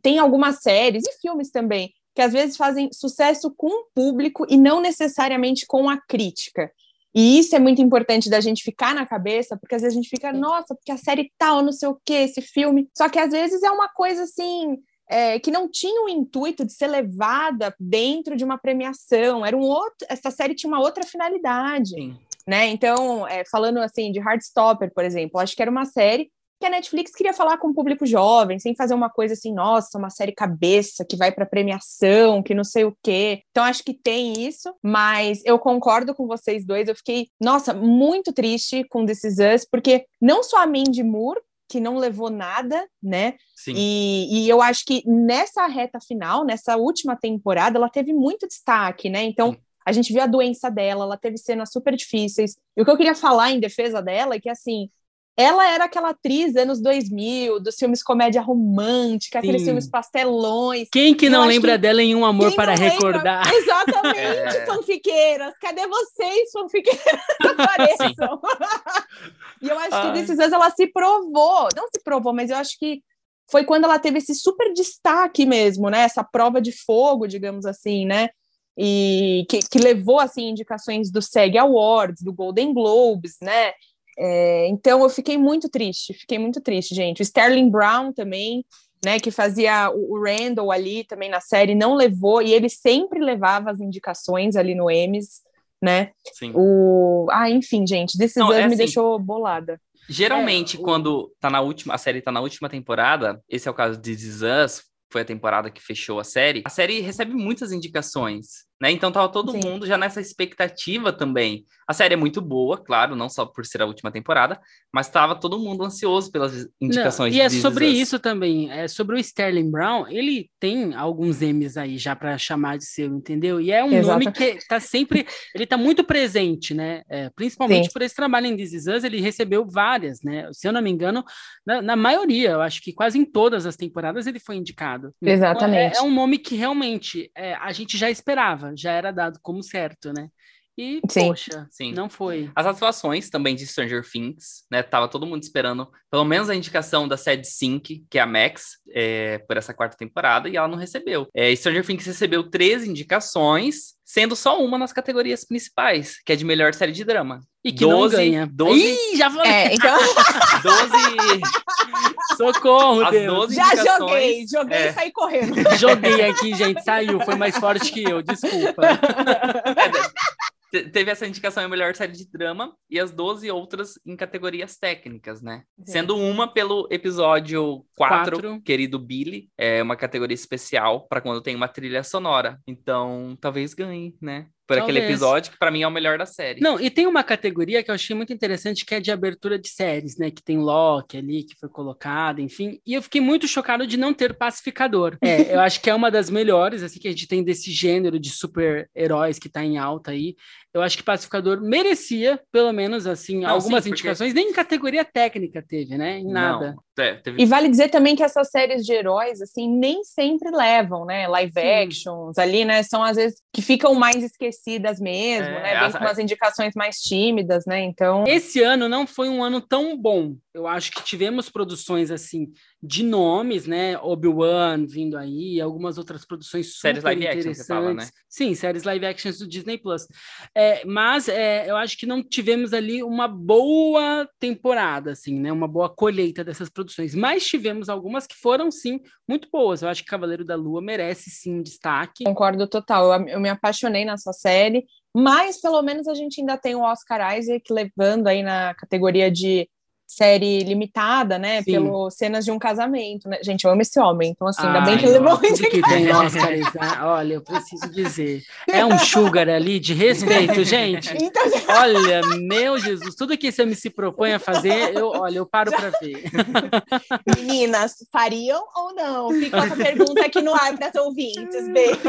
tem algumas séries e filmes também que às vezes fazem sucesso com o público e não necessariamente com a crítica. E isso é muito importante da gente ficar na cabeça, porque às vezes a gente fica, nossa, porque a série tal, não sei o que, esse filme. Só que às vezes é uma coisa assim. É, que não tinha o intuito de ser levada dentro de uma premiação, era um outro, essa série tinha uma outra finalidade, Sim. né? Então, é, falando assim de Heartstopper, por exemplo, acho que era uma série que a Netflix queria falar com o público jovem, sem fazer uma coisa assim, nossa, uma série cabeça que vai para premiação, que não sei o quê. Então acho que tem isso, mas eu concordo com vocês dois. Eu fiquei, nossa, muito triste com This Is Us, porque não só a Mandy Moore que não levou nada, né? Sim. E, e eu acho que nessa reta final, nessa última temporada, ela teve muito destaque, né? Então, Sim. a gente viu a doença dela, ela teve cenas super difíceis. E o que eu queria falar em defesa dela é que, assim, ela era aquela atriz anos 2000, dos filmes comédia romântica, aqueles Sim. filmes pastelões. Quem que não lembra que- dela em Um Amor Quem para não lembra? Recordar? [LAUGHS] Exatamente, É. fanfiqueiras. Cadê vocês, fanfiqueiras? [LAUGHS] Apareçam. e eu acho Ai. que Is Us, ela se provou. Não se provou, mas eu acho que foi quando ela teve esse super destaque mesmo, né? Essa prova de fogo, digamos assim, né? E que, que levou, assim, indicações do SEG Awards, do Golden Globes, né? É, então eu fiquei muito triste, fiquei muito triste, gente. O Sterling Brown também, né, que fazia o, o Randall ali também na série, não levou, e ele sempre levava as indicações ali no Emmys, né? Sim. O... Ah, enfim, gente, Us é me assim, deixou bolada. Geralmente, É, o- quando tá na última, a série tá na última temporada, esse é o caso de This Is Us, foi a temporada que fechou a série, a série recebe muitas indicações, né? Então tava todo Sim. mundo já nessa expectativa também. A série é muito boa, claro, não só por ser a última temporada, mas tava todo mundo ansioso pelas indicações Não, e é sobre isso também, é sobre o Sterling Brown, ele tem alguns M's aí já para chamar de seu, entendeu? E é um Exato. nome que tá sempre, ele tá muito presente, né? É, principalmente Sim. por esse trabalho em This Is Us, ele recebeu várias, né? Se eu não me engano, na, na maioria, eu acho que quase em todas as temporadas ele foi indicado. Então, Exatamente. É, é um nome que realmente é, a gente já esperava, já era dado como certo, né? E, Sim. poxa, Sim. não foi. As atuações também de Stranger Things, né? Tava todo mundo esperando pelo menos a indicação da Sad Sync, que é a Max, é, por essa quarta temporada, e ela não recebeu. É, Stranger Things recebeu três indicações, sendo só uma nas categorias principais, que é de melhor série de drama. E que não Doze- ganha. doze- Ih, já falei. É, então, [LAUGHS] 12, Socorro, as Deus. 12 já indicações. joguei, joguei é, e saí correndo. Joguei aqui, gente, saiu, foi mais forte que eu, desculpa. Te- teve essa indicação em melhor série de drama e as 12 outras em categorias técnicas, né? Sim. Sendo uma pelo episódio 4, Quatro. querido Billy, é uma categoria especial para quando tem uma trilha sonora. Então, talvez ganhe, né? por aquele Talvez. episódio, que pra mim é o melhor da série. Não, e tem uma categoria que eu achei muito interessante, que é de abertura de séries, né? Que tem Loki ali, que foi colocado, enfim. E eu fiquei muito chocado de não ter pacificador. [LAUGHS] É, eu acho que é uma das melhores, assim, que a gente tem desse gênero de super-heróis que tá em alta aí. Eu acho que pacificador merecia, pelo menos, assim, Não, algumas sim, porque- indicações. Nem em categoria técnica teve, né? Em nada. Não, é, teve- E vale dizer também que essas séries de heróis, assim, nem sempre levam, né? Live Sim. actions ali, né? São às vezes que ficam mais esquecidas mesmo, É, né? Vem as- com umas indicações mais tímidas, né? Então. Esse ano não foi um ano tão bom. Eu acho que tivemos produções assim de nomes, né? Obi-Wan vindo aí, algumas outras produções super Séries live action, você fala, né? interessantes. Sim, séries live actions do Disney Plus. É, mas é, eu acho que não tivemos ali uma boa temporada, assim, né? Uma boa colheita dessas produções. Mas tivemos algumas que foram sim muito boas. Eu acho que Cavaleiro da Lua merece sim destaque. Concordo total. Eu, eu me apaixonei nessa série, mas pelo menos a gente ainda tem o Oscar Isaac levando aí na categoria de série limitada, né? Sim. Pelo cenas de um casamento, né? Gente, eu amo esse homem, então assim, ainda bem Ai, que ele muito. tudo que tem Oscar, olha, eu preciso dizer. É um sugar ali de respeito, gente. [LAUGHS] Então, Olha, meu Jesus, tudo que esse homem se propõe a fazer, eu, olha, eu paro para ver. [LAUGHS] meninas, fariam ou não? Fica essa pergunta aqui no ar para as ouvintes, beijo.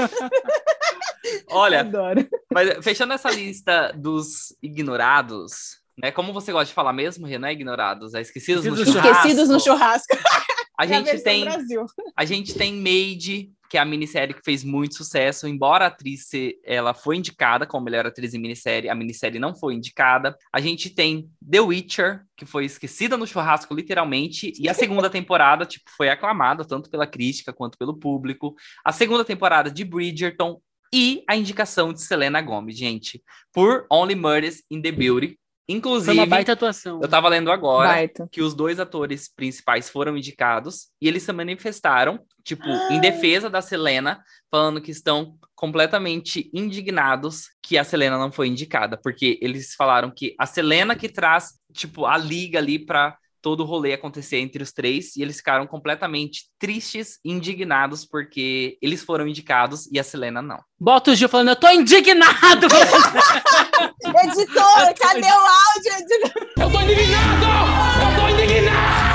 Olha, [LAUGHS] Adoro. mas fechando essa lista dos ignorados, né? Como você gosta de falar mesmo, Renan, ignorados, é esquecidos no Esquecidos no churrasco. Esquecidos no churrasco. A [LAUGHS] É a gente tem Brasil. A gente tem Made, que é a minissérie que fez muito sucesso, embora a atriz ela foi indicada como melhor atriz em minissérie, a minissérie não foi indicada. A gente tem The Witcher, que foi esquecida no churrasco literalmente, e a segunda [LAUGHS] temporada, tipo, foi aclamada tanto pela crítica quanto pelo público. A segunda temporada de Bridgerton e a indicação de Selena Gomez, gente, por Only Murders in the Beauty. Foi Inclusive, uma baita atuação. eu tava lendo agora Baita. que os dois atores principais foram indicados e eles se manifestaram, tipo, em defesa da Selena, falando que estão completamente indignados que a Selena não foi indicada, porque eles falaram que a Selena que traz, tipo, a liga ali pra todo o rolê acontecer entre os três, e eles ficaram completamente tristes e indignados porque eles foram indicados e a Selena não. Bota o Gil falando, eu tô indignado! [LAUGHS] Editor, cadê o áudio? eu tô indignado! Eu tô indignado!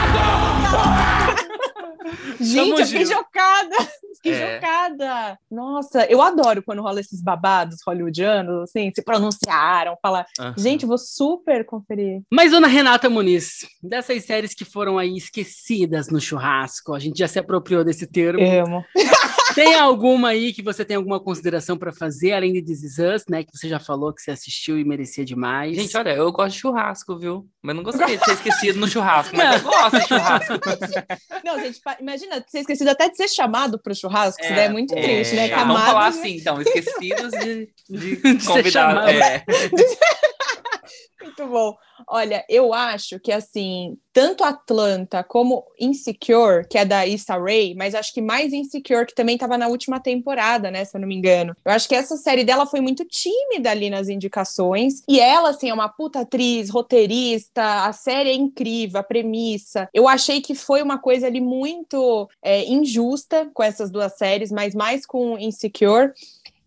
Gente, eu fiquei chocada. Fiquei É. chocada. Nossa, eu adoro quando rola esses babados hollywoodianos, assim, se pronunciaram, falar. Gente, vou super conferir. Mas, dona Renata Muniz, dessas séries que foram aí esquecidas no churrasco, a gente já se apropriou desse termo. Amo. [LAUGHS] Tem alguma aí que você tem alguma consideração para fazer, além de This Is Us, né? Que você já falou que você assistiu e merecia demais. Gente, olha, eu gosto de churrasco, viu? Mas não gostaria de ser esquecido no churrasco, mas eu gosto de churrasco. [LAUGHS] Não, gente, imagina ser esquecido até de ser chamado pro churrasco. Isso É, daí é muito é, triste, né? tá, Vamos falar assim, então, esquecidos de, de [LAUGHS] De ser convidar. chamado. É. [LAUGHS] Muito bom. Olha, eu acho que assim, tanto Atlanta como Insecure, que é da Issa Rae, mas acho que mais Insecure, que também estava na última temporada, né? Se eu não me engano. Eu acho que essa série dela foi muito tímida ali nas indicações. E ela, assim, é uma puta atriz, roteirista, a série é incrível, a premissa. Eu achei que foi uma coisa ali muito é, injusta com essas duas séries, mas mais com Insecure.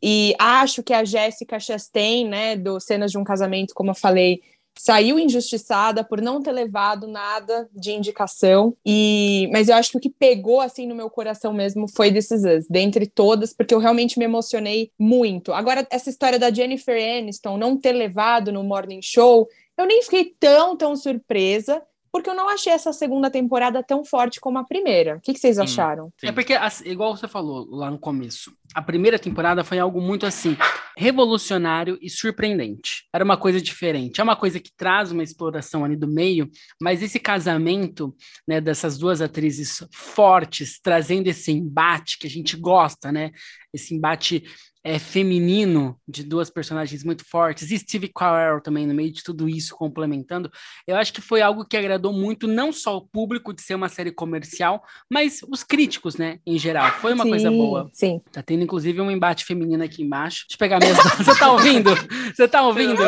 E acho que a Jéssica Chastain, né, do Cenas de um Casamento, como eu falei, saiu injustiçada por não ter levado nada de indicação. E mas eu acho que o que pegou assim no meu coração mesmo foi Is Us, dentre todas, porque eu realmente me emocionei muito. Agora essa história da Jennifer Aniston não ter levado no Morning Show, eu nem fiquei tão tão surpresa. Porque eu não achei essa segunda temporada tão forte como a primeira. O que, que vocês acharam? Sim. É porque, igual você falou lá no começo, a primeira temporada foi algo muito assim, revolucionário e surpreendente. Era uma coisa diferente. É uma coisa que traz uma exploração ali do meio, mas esse casamento, né, dessas duas atrizes fortes, trazendo esse embate que a gente gosta, né? Esse embate é, feminino de duas personagens muito fortes, e Steve Carell também no meio de tudo isso complementando, eu acho que foi algo que agradou muito não só o público de ser uma série comercial, mas os críticos, né, em geral. Foi uma coisa Sim, boa. Sim. Tá tendo inclusive um embate feminino aqui embaixo. Deixa eu pegar minhas Você tá ouvindo? Você tá ouvindo?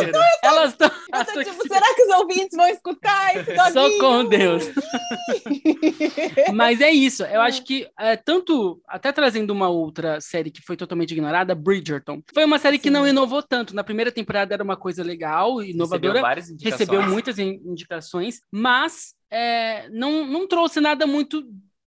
Elas estão Eu tô tipo, será que os ouvintes vão escutar esse só com Deus. [LAUGHS] Mas é isso. Eu acho que é, tanto, até trazendo uma outra série que foi totalmente ignorada, Bridgerton. Foi uma série que Sim. não inovou tanto. Na primeira temporada era uma coisa legal, inovadora. Recebeu várias indicações. recebeu muitas in- indicações, mas é, não, não trouxe nada muito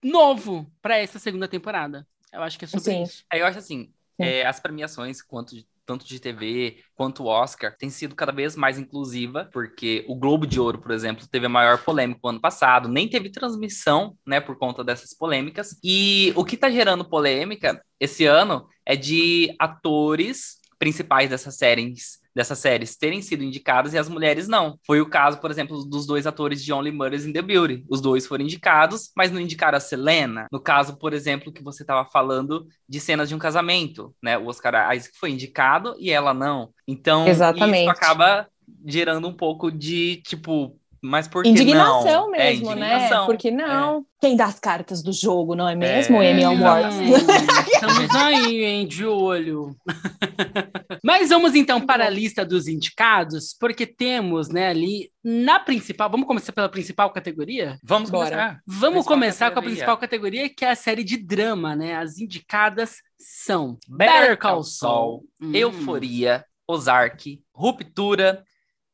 novo para essa segunda temporada. Eu acho que é sobre Sim. isso. Aí eu acho assim, Sim. é, as premiações, quanto de- tanto de TV quanto o Oscar, tem sido cada vez mais inclusiva, porque o Globo de Ouro, por exemplo, teve a maior polêmica no ano passado, nem teve transmissão, né, por conta dessas polêmicas. E o que tá gerando polêmica esse ano é de atores principais dessas séries, dessas séries terem sido indicados e as mulheres não. Foi o caso, por exemplo, dos dois atores de Only Murders in the Beauty. Os dois foram indicados, mas não indicaram a Selena. No caso, por exemplo, que você estava falando de cenas de um casamento, né? O Oscar Isaac foi indicado e ela não. Então, Exatamente. isso acaba gerando um pouco de, tipo, mas por que Indignação não? É, mesmo, indignação. né? Porque não. Quem dá as cartas do jogo, não é mesmo, É. Emmy Awards? [LAUGHS] Estamos aí, hein, de olho. [LAUGHS] Mas vamos então para a lista dos indicados, porque temos, né, ali na principal. Vamos começar pela principal categoria? Vamos Bora. começar. Vamos Principal começar com a categoria. principal categoria, que é a série de drama, né? As indicadas são Better Call Saul, Hum. Euforia, Ozark, Ruptura,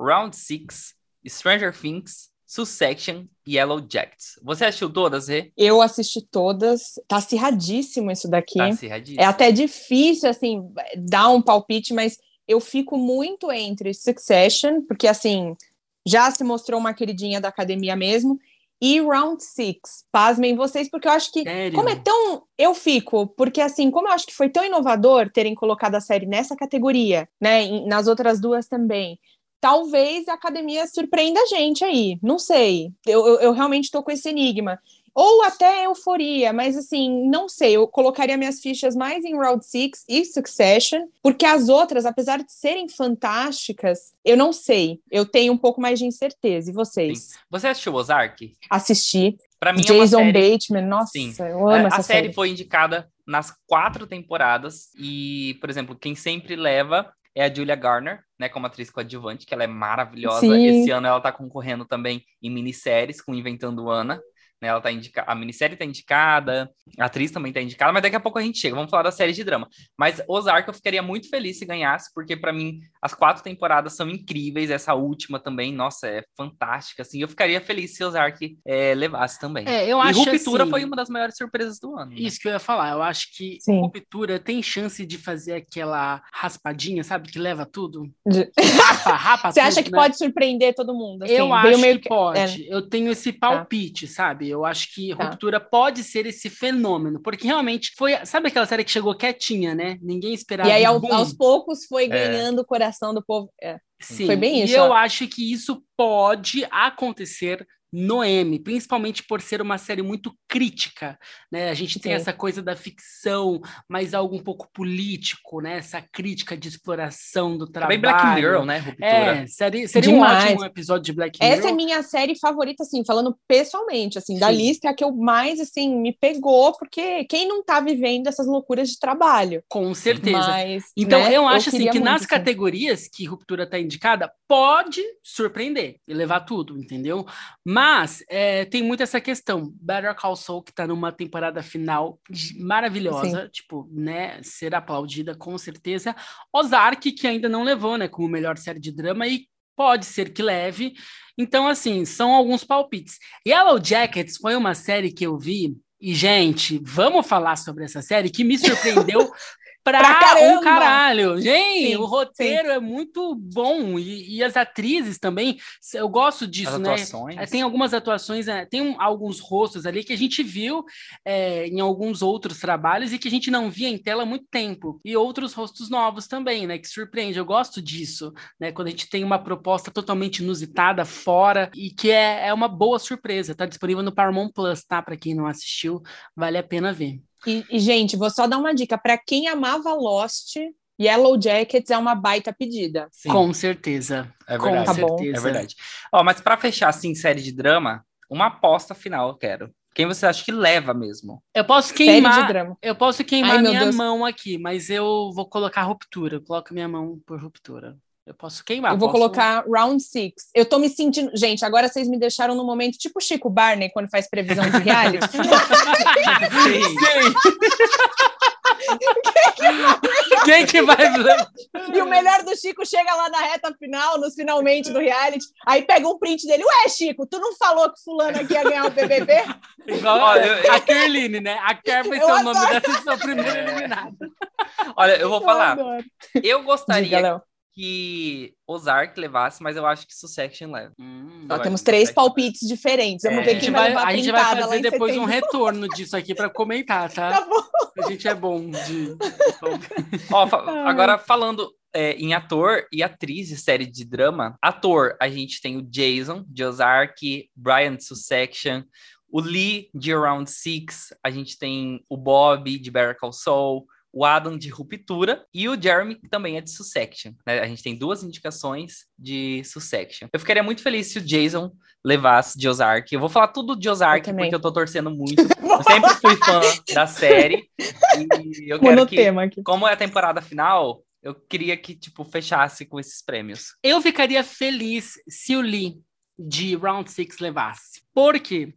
Round Six, Stranger Things, Succession e Yellow Jackets. Você assistiu todas, Rê? Eu assisti todas. Tá acirradíssimo isso daqui. Tá acirradíssimo. É até difícil, assim, dar um palpite, mas eu fico muito entre Succession, porque, assim, já se mostrou uma queridinha da academia mesmo, e Round Six. Pasmem vocês, porque eu acho que Sério? Como é tão. Eu fico, porque assim, como eu acho que foi tão inovador terem colocado a série nessa categoria, né? nas outras duas também. Talvez a academia surpreenda a gente aí. Não sei. Eu, eu, eu realmente tô com esse enigma. Ou até euforia, mas assim, não sei. Eu colocaria minhas fichas mais em Round Six e Succession, porque as outras, apesar de serem fantásticas, eu não sei. Eu tenho um pouco mais de incerteza. E vocês? Você assistiu Ozark? Assisti. Pra mim é uma Jason série... Bateman, nossa, Sim. eu amo É, essa a série série. foi indicada nas quatro temporadas e, por exemplo, quem sempre leva é a Julia Garner, né, como atriz coadjuvante, que ela é maravilhosa. Sim. Esse ano ela tá concorrendo também em minisséries com Inventando Ana. Né, ela tá indica... A minissérie tá indicada, a atriz também tá indicada, mas daqui a pouco a gente chega. Vamos falar da série de drama. Mas Ozark eu ficaria muito feliz se ganhasse, porque pra mim as quatro temporadas são incríveis. Essa última também, nossa, é fantástica. Assim, eu ficaria feliz se Ozark é, levasse também. É, eu e acho Ruptura assim, foi uma das maiores surpresas do ano. né? Isso que eu ia falar. Eu acho que Sim. Ruptura tem chance de fazer aquela raspadinha, sabe? Que leva tudo. De- Rapa, rapa [LAUGHS] Você tudo, acha que né? pode surpreender todo mundo? assim? Eu acho meio que pode. Eu tenho esse palpite, sabe? Eu acho que Tá. Ruptura pode ser esse fenômeno, porque realmente foi, sabe aquela série que chegou quietinha, né? Ninguém esperava. E aí, ao- aos poucos, foi ganhando o coração do povo. É. Sim, Foi bem e isso, eu ó. acho que isso pode acontecer no M, principalmente por ser uma série muito crítica, né? A gente tem essa coisa da ficção, mas algo um pouco político, né? Essa crítica de exploração do trabalho. Também Black Mirror, né? Ruptura. É, seria, seria um ótimo episódio de Black Mirror. Essa é minha série favorita, assim, falando pessoalmente, assim, da Sim. lista, é a que eu mais, assim, me pegou, porque quem não tá vivendo essas loucuras de trabalho? Com certeza. Mas, Então, né, eu acho assim queria que muito, nas assim. categorias que Ruptura está indicada, pode surpreender e levar tudo, entendeu? Mas é, tem muito essa questão. Better Call Saul, que está numa temporada final maravilhosa, tipo, né, ser aplaudida com certeza. Ozark, que ainda não levou, né, como melhor série de drama e pode ser que leve. Então, assim, são alguns palpites. Yellow Jackets foi uma série que eu vi e, gente, vamos falar sobre essa série que me surpreendeu [LAUGHS] pra, Pra caramba! um caralho. Gente, Sim, o roteiro é muito bom e, e as atrizes também. Eu gosto disso, As né? atuações. É, Tem algumas atuações, é, tem um- alguns rostos ali que a gente viu é, em alguns outros trabalhos e que a gente não via em tela há muito tempo. E outros rostos novos também, né? Que surpreende. Eu gosto disso, né? Quando a gente tem uma proposta totalmente inusitada, fora, e que é, é uma boa surpresa. Tá disponível no Paramount Plus, tá? Para quem não assistiu, vale a pena ver. E, e, gente, vou só dar uma dica. Para quem amava Lost, Yellow Jackets é uma baita pedida. Sim, Com certeza. é Com verdade. Tá bom. certeza. É verdade. Ó, mas pra fechar, assim, série de drama, uma aposta final eu quero. Quem você acha que leva mesmo? Eu posso Série de queimar. drama. Eu posso queimar Ai, minha Deus. mão aqui, mas eu vou colocar ruptura. Eu coloco minha mão por ruptura. Eu posso queimar. Eu vou posso... colocar round six. Eu tô me sentindo. Gente, agora vocês me deixaram no momento tipo Chico Barney quando faz previsão de reality. [LAUGHS] Sim. Quem que vai. e o melhor do Chico chega lá na reta final, nos finalmente do reality, aí pega um print dele. Ué, Chico, tu não falou que fulano aqui ia ganhar o BBB? Igual Olha, a Kerline, né? A Ker vai ser o nome adoro. dessa sua primeira eliminada. Olha, eu vou falar. adoro. Eu gostaria Diga. Que Ozark levasse, mas eu acho que Succession leva. Hum. Temos três palpites diferentes. Vamos É. A ver gente quem vai, vai levar a gente vai fazer depois um retorno disso aqui para comentar, tá? [LAUGHS] Tá bom. A gente é bom de. [LAUGHS] Ó, fa- Ai. agora falando é, em ator e atriz de série de drama, ator, a gente tem o Jason de Ozark, Brian de Succession, o Lee de Around Six, a gente tem o Bob de Better Call Saul, o Adam de Ruptura e o Jeremy que também é de Succession. né? A gente tem duas indicações de Succession. Eu ficaria muito feliz se o Jason levasse de Ozark. Eu vou falar tudo de Ozark Eu porque eu tô torcendo muito. Eu sempre fui fã da série e eu quero que como é a temporada final, eu queria que, tipo, fechasse com esses prêmios. Eu ficaria feliz se o Lee de Round Six levasse. Por quê?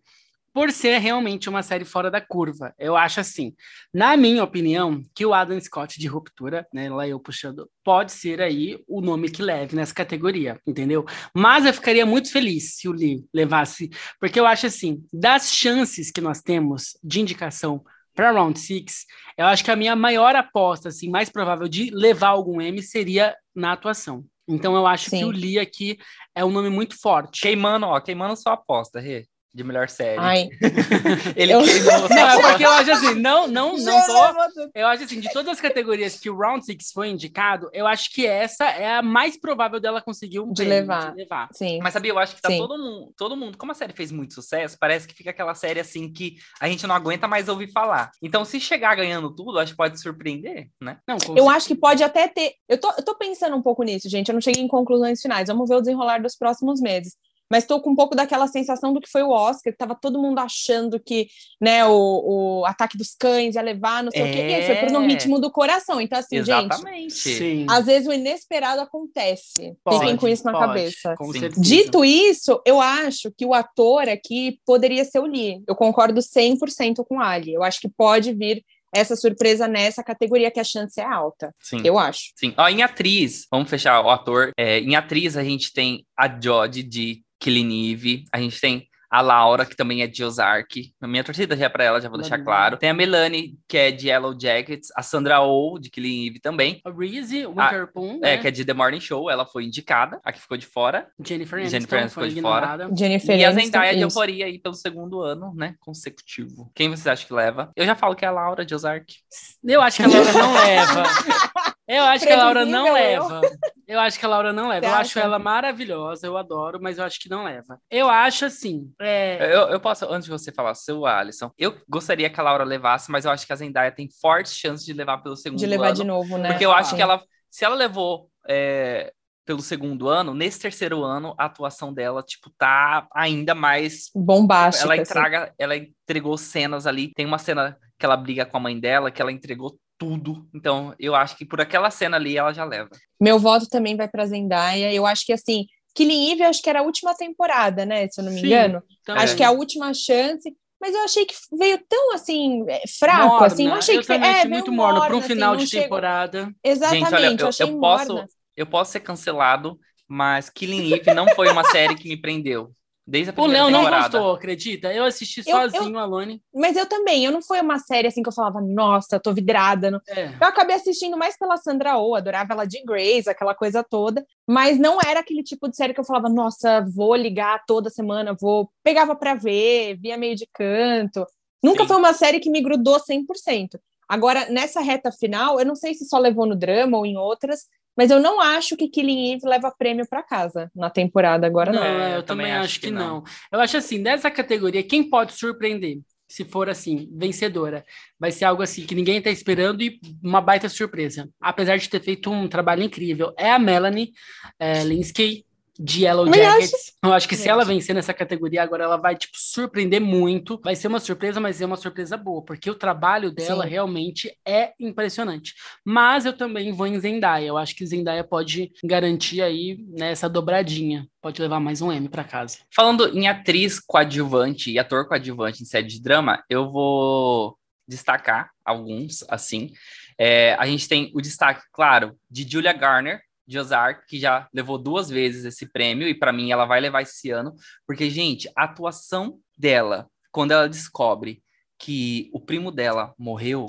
Por ser realmente uma série fora da curva. Eu acho assim, na minha opinião, que o Adam Scott de Ruptura, né, lá eu puxando, pode ser aí o nome que leve nessa categoria, entendeu? Mas eu ficaria muito feliz se o Lee levasse, porque eu acho assim, das chances que nós temos de indicação para Round Six, eu acho que a minha maior aposta, assim, mais provável de levar algum M seria na atuação. Então eu acho que Sim. o Lee aqui é um nome muito forte. Queimando, ó, queimando sua aposta, Rê, de melhor série. Ai, [LAUGHS] Ele eu- queimou [LAUGHS] sua Não, é porque eu acho assim, não, não, não tô. tô. Eu acho assim, de todas as categorias que o Round Six foi indicado, eu acho que essa é a mais provável dela conseguir um De prêmio, levar. de levar. Sim. Mas sabia, eu acho que tá Sim. todo mundo, todo mundo, como a série fez muito sucesso, parece que fica aquela série assim que a gente não aguenta mais ouvir falar. Então, se chegar ganhando tudo, acho que pode surpreender, né? Não, Eu acho que pode até ter. Eu tô, eu tô pensando um pouco nisso, gente. Eu não cheguei em conclusões finais. Vamos ver o desenrolar dos próximos meses. Mas tô com um pouco daquela sensação do que foi o Oscar, que tava todo mundo achando que né, o, o ataque dos cães ia levar, não sei o quê. E aí foi pro no É. ritmo do coração. Então, assim, gente, Exatamente. Sim. às vezes o inesperado acontece. Fiquem com isso na pode, cabeça. Com Sim. certeza. Dito isso, eu acho que o ator aqui poderia ser o Lee. Eu concordo 100% com o Ali. Eu acho que pode vir essa surpresa nessa categoria, que a chance é alta. Sim. Eu acho. Sim. Ó, em atriz, vamos fechar o ator. É, em atriz, a gente tem a Jodie de Killing Eve. A gente tem a Laura, que também é de Ozark. A minha torcida já é pra ela, já vou deixar Melanie. claro. Tem a Melanie, que é de Yellow Jackets. A Sandra Oh, de Killing Eve também. A Reese Winterpool, É, né? que é de The Morning Show. Ela foi indicada. A que ficou de fora. Jennifer Aniston, Jennifer Aniston foi ficou de fora. Jennifer e a Zendaya de. Euforia aí pelo segundo ano, né? Consecutivo. Quem você acha que leva? Eu já falo que é a Laura de Ozark. Eu acho que a Laura não leva. [LAUGHS] Eu acho que a Laura não leva. Eu acho que a Laura não leva. Você Eu acho ela maravilhosa, eu adoro, mas eu acho que não leva. Eu acho assim. é, Eu, eu posso, antes de você falar, seu Alisson, eu gostaria que a Laura levasse, mas eu acho que a Zendaya tem fortes chances de levar pelo segundo De levar ano. de novo, né? Porque eu acho Sim. que ela, se ela levou é, pelo segundo ano, nesse terceiro ano, a atuação dela, tipo, tá ainda mais Bombástica. ela assim. entrega, ela entregou cenas ali. Tem uma cena que ela briga com a mãe dela, que ela entregou tudo. Então, eu acho que por aquela cena ali ela já leva. Meu voto também vai pra Zendaya. Eu acho que, assim, Killing Eve, acho que era a última temporada, né? Se eu não me Sim. engano. então, Acho que é a última chance. Mas eu achei que veio tão, assim, é, fraco, morna. assim. Não achei eu que foi... também é, muito morno. Para um morna, final assim, de temporada. Exatamente, Gente, olha, eu- eu achei eu posso- morna. Eu posso ser cancelado, mas Killing Eve não foi uma série que me prendeu. Desde a O primeira Léo não gostou, acredita? Eu assisti Eu- sozinho, Alone. Mas eu também, eu não foi uma série assim que eu falava, nossa, tô vidrada. no- É. Eu acabei assistindo mais pela Sandra Oh, adorava ela de Grace, aquela coisa toda, mas não era aquele tipo de série que eu falava, nossa, vou ligar toda semana, vou. Pegava pra ver, via meio de canto. Nunca Sim. foi uma série que me grudou 100%. Agora, nessa reta final, eu não sei se só levou no drama ou em outras, mas eu não acho que Killing Eve leva prêmio pra casa na temporada agora, não. Não, É, eu, eu também também acho, acho que, que não. não. Eu acho assim, dessa categoria, quem pode surpreender? Se for assim, vencedora, vai ser algo assim que ninguém tá esperando e uma baita surpresa. Apesar de ter feito um trabalho incrível, é a Melanie é, Linsky de Yellow Jackets. Eu acho que se ela vencer nessa categoria agora, ela vai, tipo, surpreender muito. Vai ser uma surpresa, mas é uma surpresa boa, porque o trabalho dela Sim. realmente é impressionante. Mas eu também vou em Zendaya. Eu acho que Zendaya pode garantir aí né, essa dobradinha. Pode levar mais um M pra casa. Falando em atriz coadjuvante e ator coadjuvante em série de drama, eu vou destacar alguns, assim. É, a gente tem o destaque, claro, de Julia Garner, de Ozark, que já levou duas vezes esse prêmio, e para mim ela vai levar esse ano, porque, gente, a atuação dela, quando ela descobre que o primo dela morreu,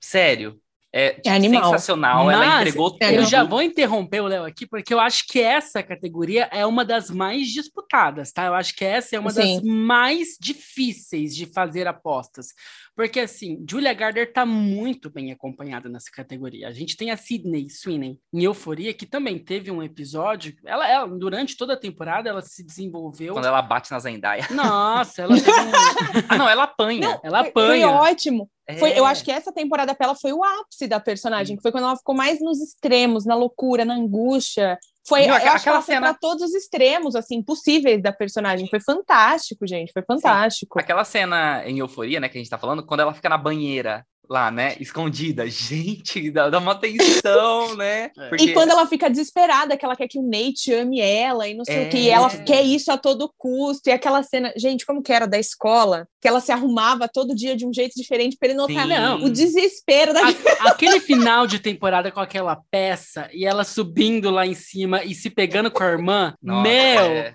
sério, é, tipo, animal. sensacional. ela Mas entregou é tudo. Eu já vou interromper o Léo aqui, porque eu acho que essa categoria é uma das mais disputadas, tá? Eu acho que essa é uma das Sim. mais difíceis de fazer apostas. Porque, assim, Julia Garner tá muito bem acompanhada nessa categoria. A gente tem a Sydney Sweeney em Euforia, que também teve um episódio. Ela, ela durante toda a temporada, ela se desenvolveu. Quando ela bate na Zendaya. Nossa, ela teve um- [LAUGHS] Ah, não, ela apanha. Ela Foi- Foi apanha. ótimo. Foi, É. eu acho que essa temporada pra ela foi o ápice da personagem, que foi quando ela ficou mais nos extremos, na loucura, na angústia. Foi, Viu, eu aquela- acho que ela aquela foi cena- pra todos os extremos, assim, possíveis da personagem. Foi fantástico, gente. Foi fantástico. Aquela cena em euforia, né, que a gente tá falando, quando ela fica na banheira lá, né, escondida. [LAUGHS] Gente, dá, dá uma tensão, né? É. Porque- E quando ela fica desesperada, que ela quer que o Nate ame ela e não sei o que, e É. ela quer isso a todo custo. E aquela cena, gente, como que era da escola? Que ela se arrumava todo dia de um jeito diferente pra ele notar Sim. Não. o desespero da A- [LAUGHS] aquele final de temporada com aquela peça e ela subindo lá em cima e se pegando com a irmã, Nossa, meu, é.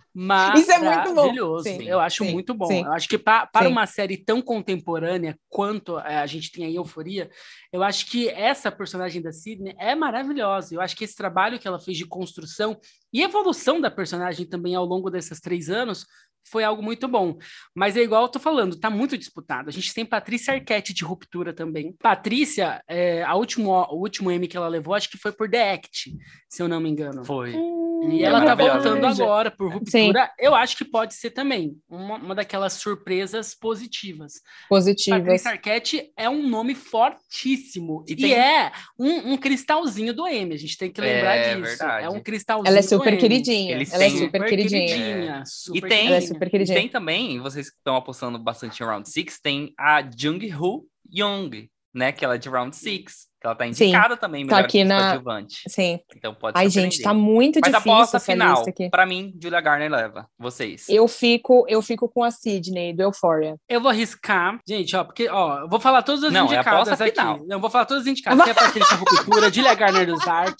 Isso é muito bom. maravilhoso. Sim, Eu acho sim, muito bom. sim. Eu acho que pa- para uma série tão contemporânea quanto é, a gente tem aí Euforia, eu acho que essa personagem da Sydney é maravilhosa. Eu acho que esse trabalho que ela fez de construção e evolução da personagem também ao longo desses três anos foi algo muito bom. Mas é igual eu tô falando, tá muito disputado. A gente tem Patrícia Arquette de Ruptura também. Patrícia, é, a último, o último M que ela levou, acho que foi por The Act, se eu não me engano. Foi. E É ela tá voltando agora por ruptura. Eu acho que pode ser também uma, uma daquelas surpresas positivas. positivas. Patrícia Arquette é um nome fortíssimo e, E tem- é um, um cristalzinho do M. A gente tem que lembrar É disso. verdade. É um cristalzinho. Ela é super queridinha. Ela é têm- super queridinha. queridinha, super E tem- super queridinha. tem também, vocês que estão apostando bastante em Round 6, tem a Jung-Hoo Young, né? Que ela é de Round 6. Que ela tá Sim, indicada também, tá melhor aqui atriz na- coadjuvante. Sim. Então pode Ai, gente, tá muito Mas difícil aposta essa final, lista aqui. pra mim, Julia Garner leva. Vocês. Eu fico, eu fico com a Sydney do Euphoria. Eu vou arriscar, gente, ó, porque, ó, eu vou falar todas as Não, é indicadas aposta aqui. final. Não, eu vou falar todas as indicadas. Tem a Patrícia Ruptura, [LAUGHS] Julia Garner do Zark,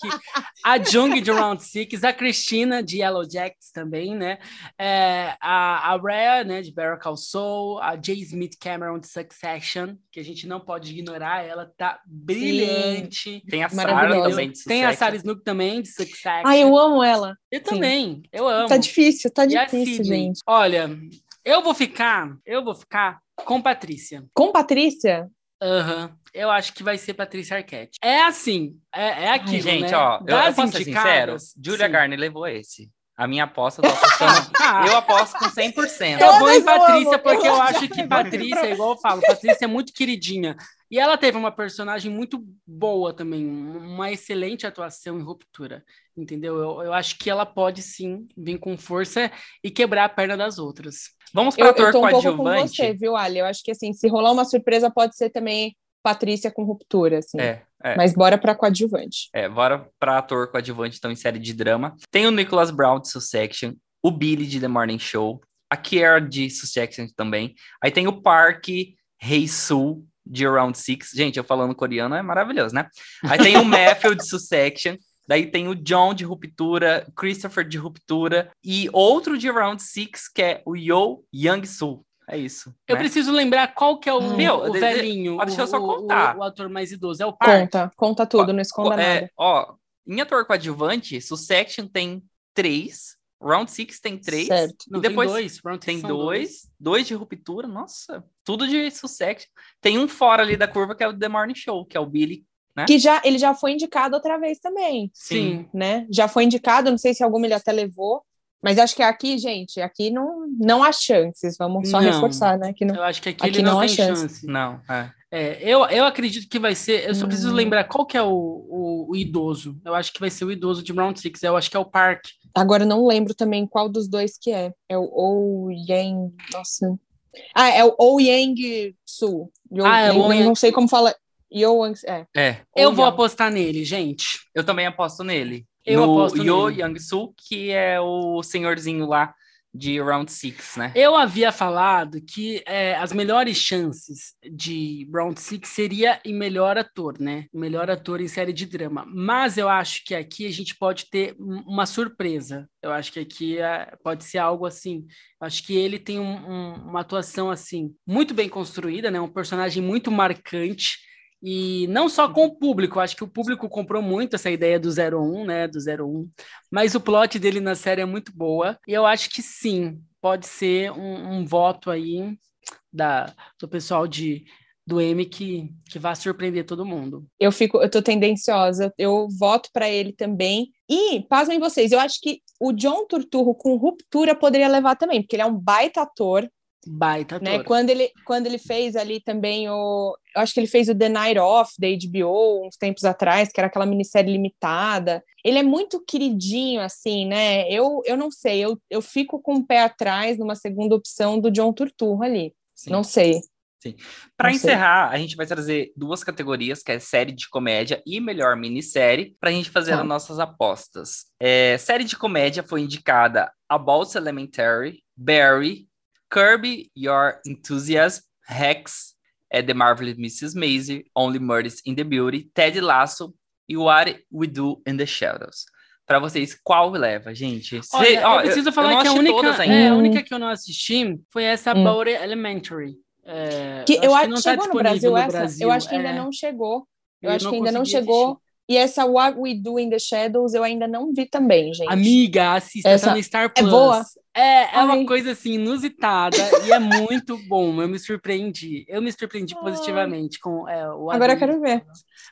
a Jung de Round Six, a Cristina de Yellow Jackets também, né? É, a, a Rhea, né, de Call Saul, a J. Smith Cameron de Succession, que a gente não pode ignorar, ela tá brilhante. Tem a Sarah também de Tem a. Sarah Snook também, de Succession. Ai, eu amo ela. Eu também, eu amo. Tá difícil, tá E a difícil, gente. Olha, eu vou ficar, eu vou ficar com Patrícia. Com Patrícia? Aham. Eu acho que vai ser Patrícia Arquette. É assim, é, é aquilo, Gente, né? ó, eu, eu posso ser sincero, Julia sim. Garner levou esse. A minha aposta, eu tô apostando. Ah, [LAUGHS] eu aposto com 100%. eu vou em Patrícia porque eu acho que Patrícia, é igual eu falo, Patrícia é muito queridinha. E ela teve uma personagem muito boa também, uma excelente atuação em ruptura, entendeu? Eu, eu acho que ela pode sim vir com força e quebrar a perna das outras. Vamos Eu, para eu ator tô um pouco com coadjuvante. você, viu, Ali? Eu acho que assim, se rolar uma surpresa, pode ser também Patrícia com ruptura, assim. É, é. Mas bora pra coadjuvante. É, bora pra ator coadjuvante, então, em série de drama. Tem o Nicholas Brown de Succession, o Billy de The Morning Show, a Kiara de Succession também. Aí tem o Park Hei-soo de Round Six. Gente, eu falando coreano é maravilhoso, né? Aí tem o Matthew de Succession. Daí tem o John de Ruptura, Christopher de Ruptura e outro de Round Six, que é o Yo Young-soo. É isso. Eu né? preciso lembrar qual que é o, Meu, o de- de- velhinho, ó, deixa eu só o- contar. O, o ator mais idoso. É o Park. Conta, conta tudo, não esconda É, nada. ó, em ator coadjuvante, Succession tem três, Round Six tem três, Certo. Não, e depois tem dois. Pronto, tem são dois, dois de ruptura, nossa, tudo de Succession. Tem um fora ali da curva que é o The Morning Show, que é o Billy, né? Que já, ele já foi indicado outra vez também, Sim. né? Já foi indicado, não sei se alguma ele até levou, mas acho que aqui, gente, aqui não, não há chances. Vamos só Não. reforçar, né? Que não... Eu acho que aqui, Aqui ele não, não há tem chance. chance. Não, é. É, eu, eu acredito que vai ser. Eu só preciso Hum. lembrar qual que é o, o, o idoso. Eu acho que vai ser o idoso de Round Six. Eu acho que é o Park. Agora eu não lembro também qual dos dois que é. É o Ou Yang. Nossa. Ah, é o Ou Yang Su. Ah, é o Yang não sei como fala. Yo, é. É, Eu Ou vou Yang. apostar nele, gente. eu também aposto nele. Eu no aposto Yo nele. Young-soo, que é o senhorzinho lá de Round Six, né? Eu havia falado que é, as melhores chances de Round Six seria em melhor ator, né? Melhor ator em série de drama. Mas eu acho que aqui a gente pode ter um- uma surpresa. Eu acho que aqui é, pode ser algo assim. Eu acho que ele tem um- um- uma atuação assim muito bem construída, né? Um personagem muito marcante. E não só com o público, acho que o público comprou muito essa ideia do 01, né? Do 01. Mas o plot dele na série é muito boa. E eu acho que sim, pode ser um, um voto aí da, do pessoal de, do M que, que vai surpreender todo mundo. Eu fico, eu tô tendenciosa, eu voto para ele também. E, pasmem vocês, eu acho que o John Turturro com ruptura poderia levar também, porque ele é um baita ator, Baita ator. né? Quando ele, quando ele fez ali também o. Eu acho que ele fez o The Night Off da HBO uns tempos atrás, que era aquela minissérie limitada. Ele é muito queridinho, assim, né? Eu, eu não sei, eu, eu fico com o pé atrás numa segunda opção do John Turturro ali. Sim. Não sei. Para Não sei. encerrar, a gente vai trazer duas categorias, que é série de comédia e melhor minissérie, para a gente fazer Tá. as nossas apostas. É, série de comédia foi indicada About Elementary, Barry, Kirby Your Enthusiasm, Rex, é, The Marvelous Mrs. Maisel, Only Murders in the Beauty, Ted Lasso e What We Do in the Shadows. Para vocês, qual leva, gente? Cê- Olha, ó, eu preciso eu falar não que a única, todas ainda. é, a única que eu não assisti foi essa Hum. About Elementary. É, Que eu acho acho não que tá chegou no disponível Brasil no essa? Brasil, eu acho que ainda é. não chegou. Eu, Eu acho que ainda não chegou. assistir. E essa What We Do in the Shadows eu ainda não vi também, gente. Amiga, assista, Essa tá no Star é Plus. boa? É, é uma coisa assim, inusitada e é muito bom. Eu me surpreendi. Eu me surpreendi Ai. positivamente com é, o Agora eu quero ver.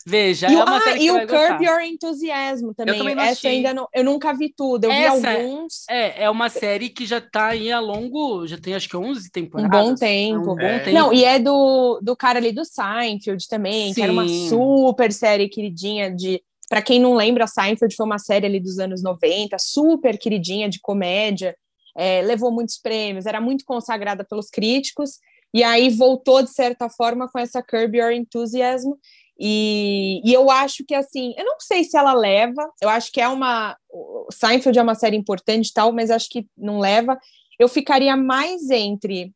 Veja, E, o- é uma ah, série que e o Curb gostar. Your Enthusiasm também. também não Essa eu ainda não, eu nunca vi tudo. Eu Essa- vi alguns. É, é uma série que já tá aí a longo, já tem acho que 11 temporadas. bom É um tempo. bom É. tempo. Não, e é do, do cara ali do Seinfeld também, que era uma Sim. super série queridinha de. Pra quem não lembra, Seinfeld foi uma série ali dos anos 90, super queridinha de comédia, é, levou muitos prêmios, era muito consagrada pelos críticos, e aí voltou, de certa forma, com essa Curb Your Enthusiasm. E, e eu acho que assim, eu não sei se ela leva, eu acho que é uma. Seinfeld é uma série importante e tal, mas acho que não leva. Eu ficaria mais entre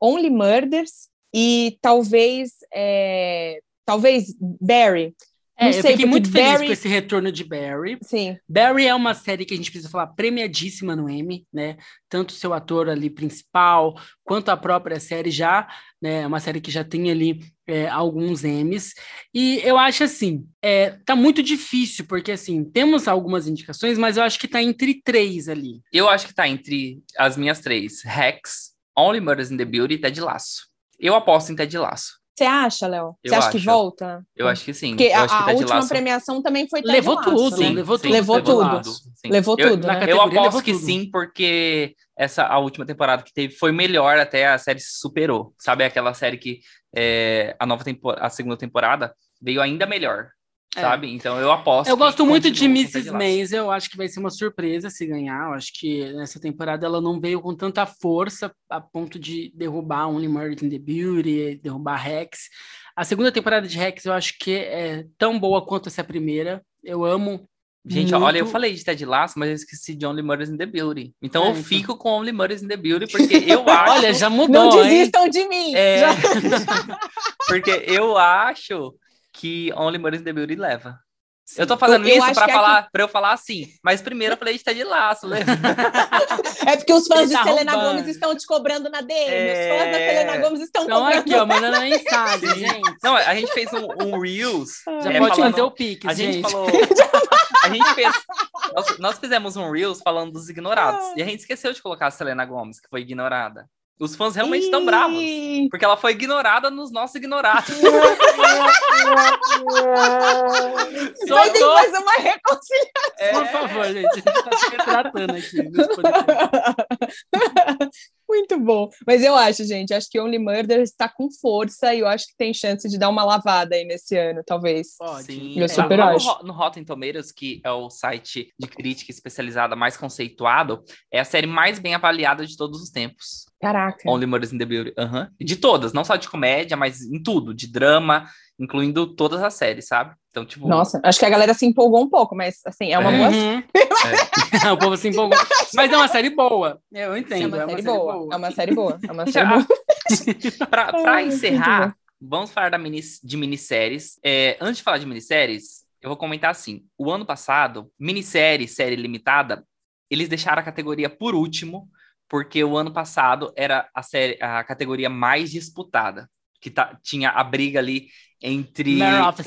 Only Murders e talvez é, talvez Barry. É, não eu sei, fiquei muito feliz Barry- com esse retorno de Barry. Sim, Barry é uma série que a gente precisa falar premiadíssima no Emmy, né? Tanto o seu ator ali principal, quanto a própria série já, né? É uma série que já tem ali é, alguns Emmys. E eu acho assim, é, tá muito difícil, porque assim, temos algumas indicações, mas eu acho que tá entre três ali. Eu acho que tá entre as minhas três: Rex, Only Murders in the Beauty e Ted Lasso. Eu aposto em Ted Lasso. Você acha, Léo? Eu Você acha que acho. volta? Eu acho que sim. Porque eu a, acho que a Ted última Lasso... premiação também foi Ted Levou Lasso, tudo, né? levou tudo. Levou tudo. Lasso, sim. Levou Eu- tudo, na né? Eu aposto levou que tudo. sim, porque essa a última temporada que teve foi melhor até a série se superou. Sabe aquela série que é, a nova tempo, a segunda temporada veio ainda melhor, É. sabe? Então eu aposto. Eu gosto muito de Mrs. Maisel, eu acho que vai ser uma surpresa se ganhar. Eu acho que nessa temporada ela não veio com tanta força a ponto de derrubar Only Murder in the Beauty, derrubar Rex. A segunda temporada de Rex eu acho que é tão boa quanto essa primeira. Eu amo. Gente, muito. olha, eu falei de Ted Lasso, mas eu esqueci de Only Murders in the Beauty. Então É, eu então. fico com Only Murders in the Beauty, porque eu [LAUGHS] acho. Olha, já mudou, Não hein? desistam de mim! É, Já- [LAUGHS] porque eu acho que Only Murders in the Beauty leva. Eu tô fazendo Eu- eu isso pra, que falar, pra eu falar assim, mas primeiro eu falei de Ted Lasso, né? [LAUGHS] É porque os fãs Ele [LAUGHS] de tá Selena roubando. Gomes estão te cobrando na DM. É. Os fãs da Selena Gomes estão Então cobrando. aqui, ó, mandando mensagem, gente. Não, a gente fez um, um Reels. [LAUGHS] Já é, pode falando- fazer o Pix, A gente gente. falou. A gente fez. Nós, nós fizemos um Reels falando dos ignorados. E a gente esqueceu de colocar a Selena Gomes, que foi ignorada. Os fãs realmente estão bravos. Porque ela foi ignorada nos nossos ignorados. [LAUGHS] Vai ter que [LAUGHS] fazer uma reconciliação. É. Por favor, gente. A gente tá se retratando aqui. [LAUGHS] Muito bom. Mas eu acho, gente, acho que Only Murder está com força e eu acho que tem chance de dar uma lavada aí nesse ano, talvez. Pode. Sim, eu super lá acho. No, no Rotten Tomatoes, que é o site de crítica especializada mais conceituado, é a série mais bem avaliada de todos os tempos. Caraca. Only Murders in the Building. Uhum. De todas, não só de comédia, mas em tudo, de drama, incluindo todas as séries, sabe? Então, tipo. Nossa, acho que a galera se empolgou um pouco, mas assim, é uma boa. Uhum. É. [LAUGHS] o povo se empolgou. Mas é uma série boa. Eu entendo. É uma, é uma série, série boa. boa. É uma série boa. É uma [LAUGHS] série boa. pra, pra encerrar, vamos falar da mini, de minisséries. É, antes de falar de minisséries, eu vou comentar assim: o ano passado, minissérie, série limitada, eles deixaram a categoria por último, porque o ano passado era a, série, a categoria mais disputada. Que tá, tinha a briga ali entre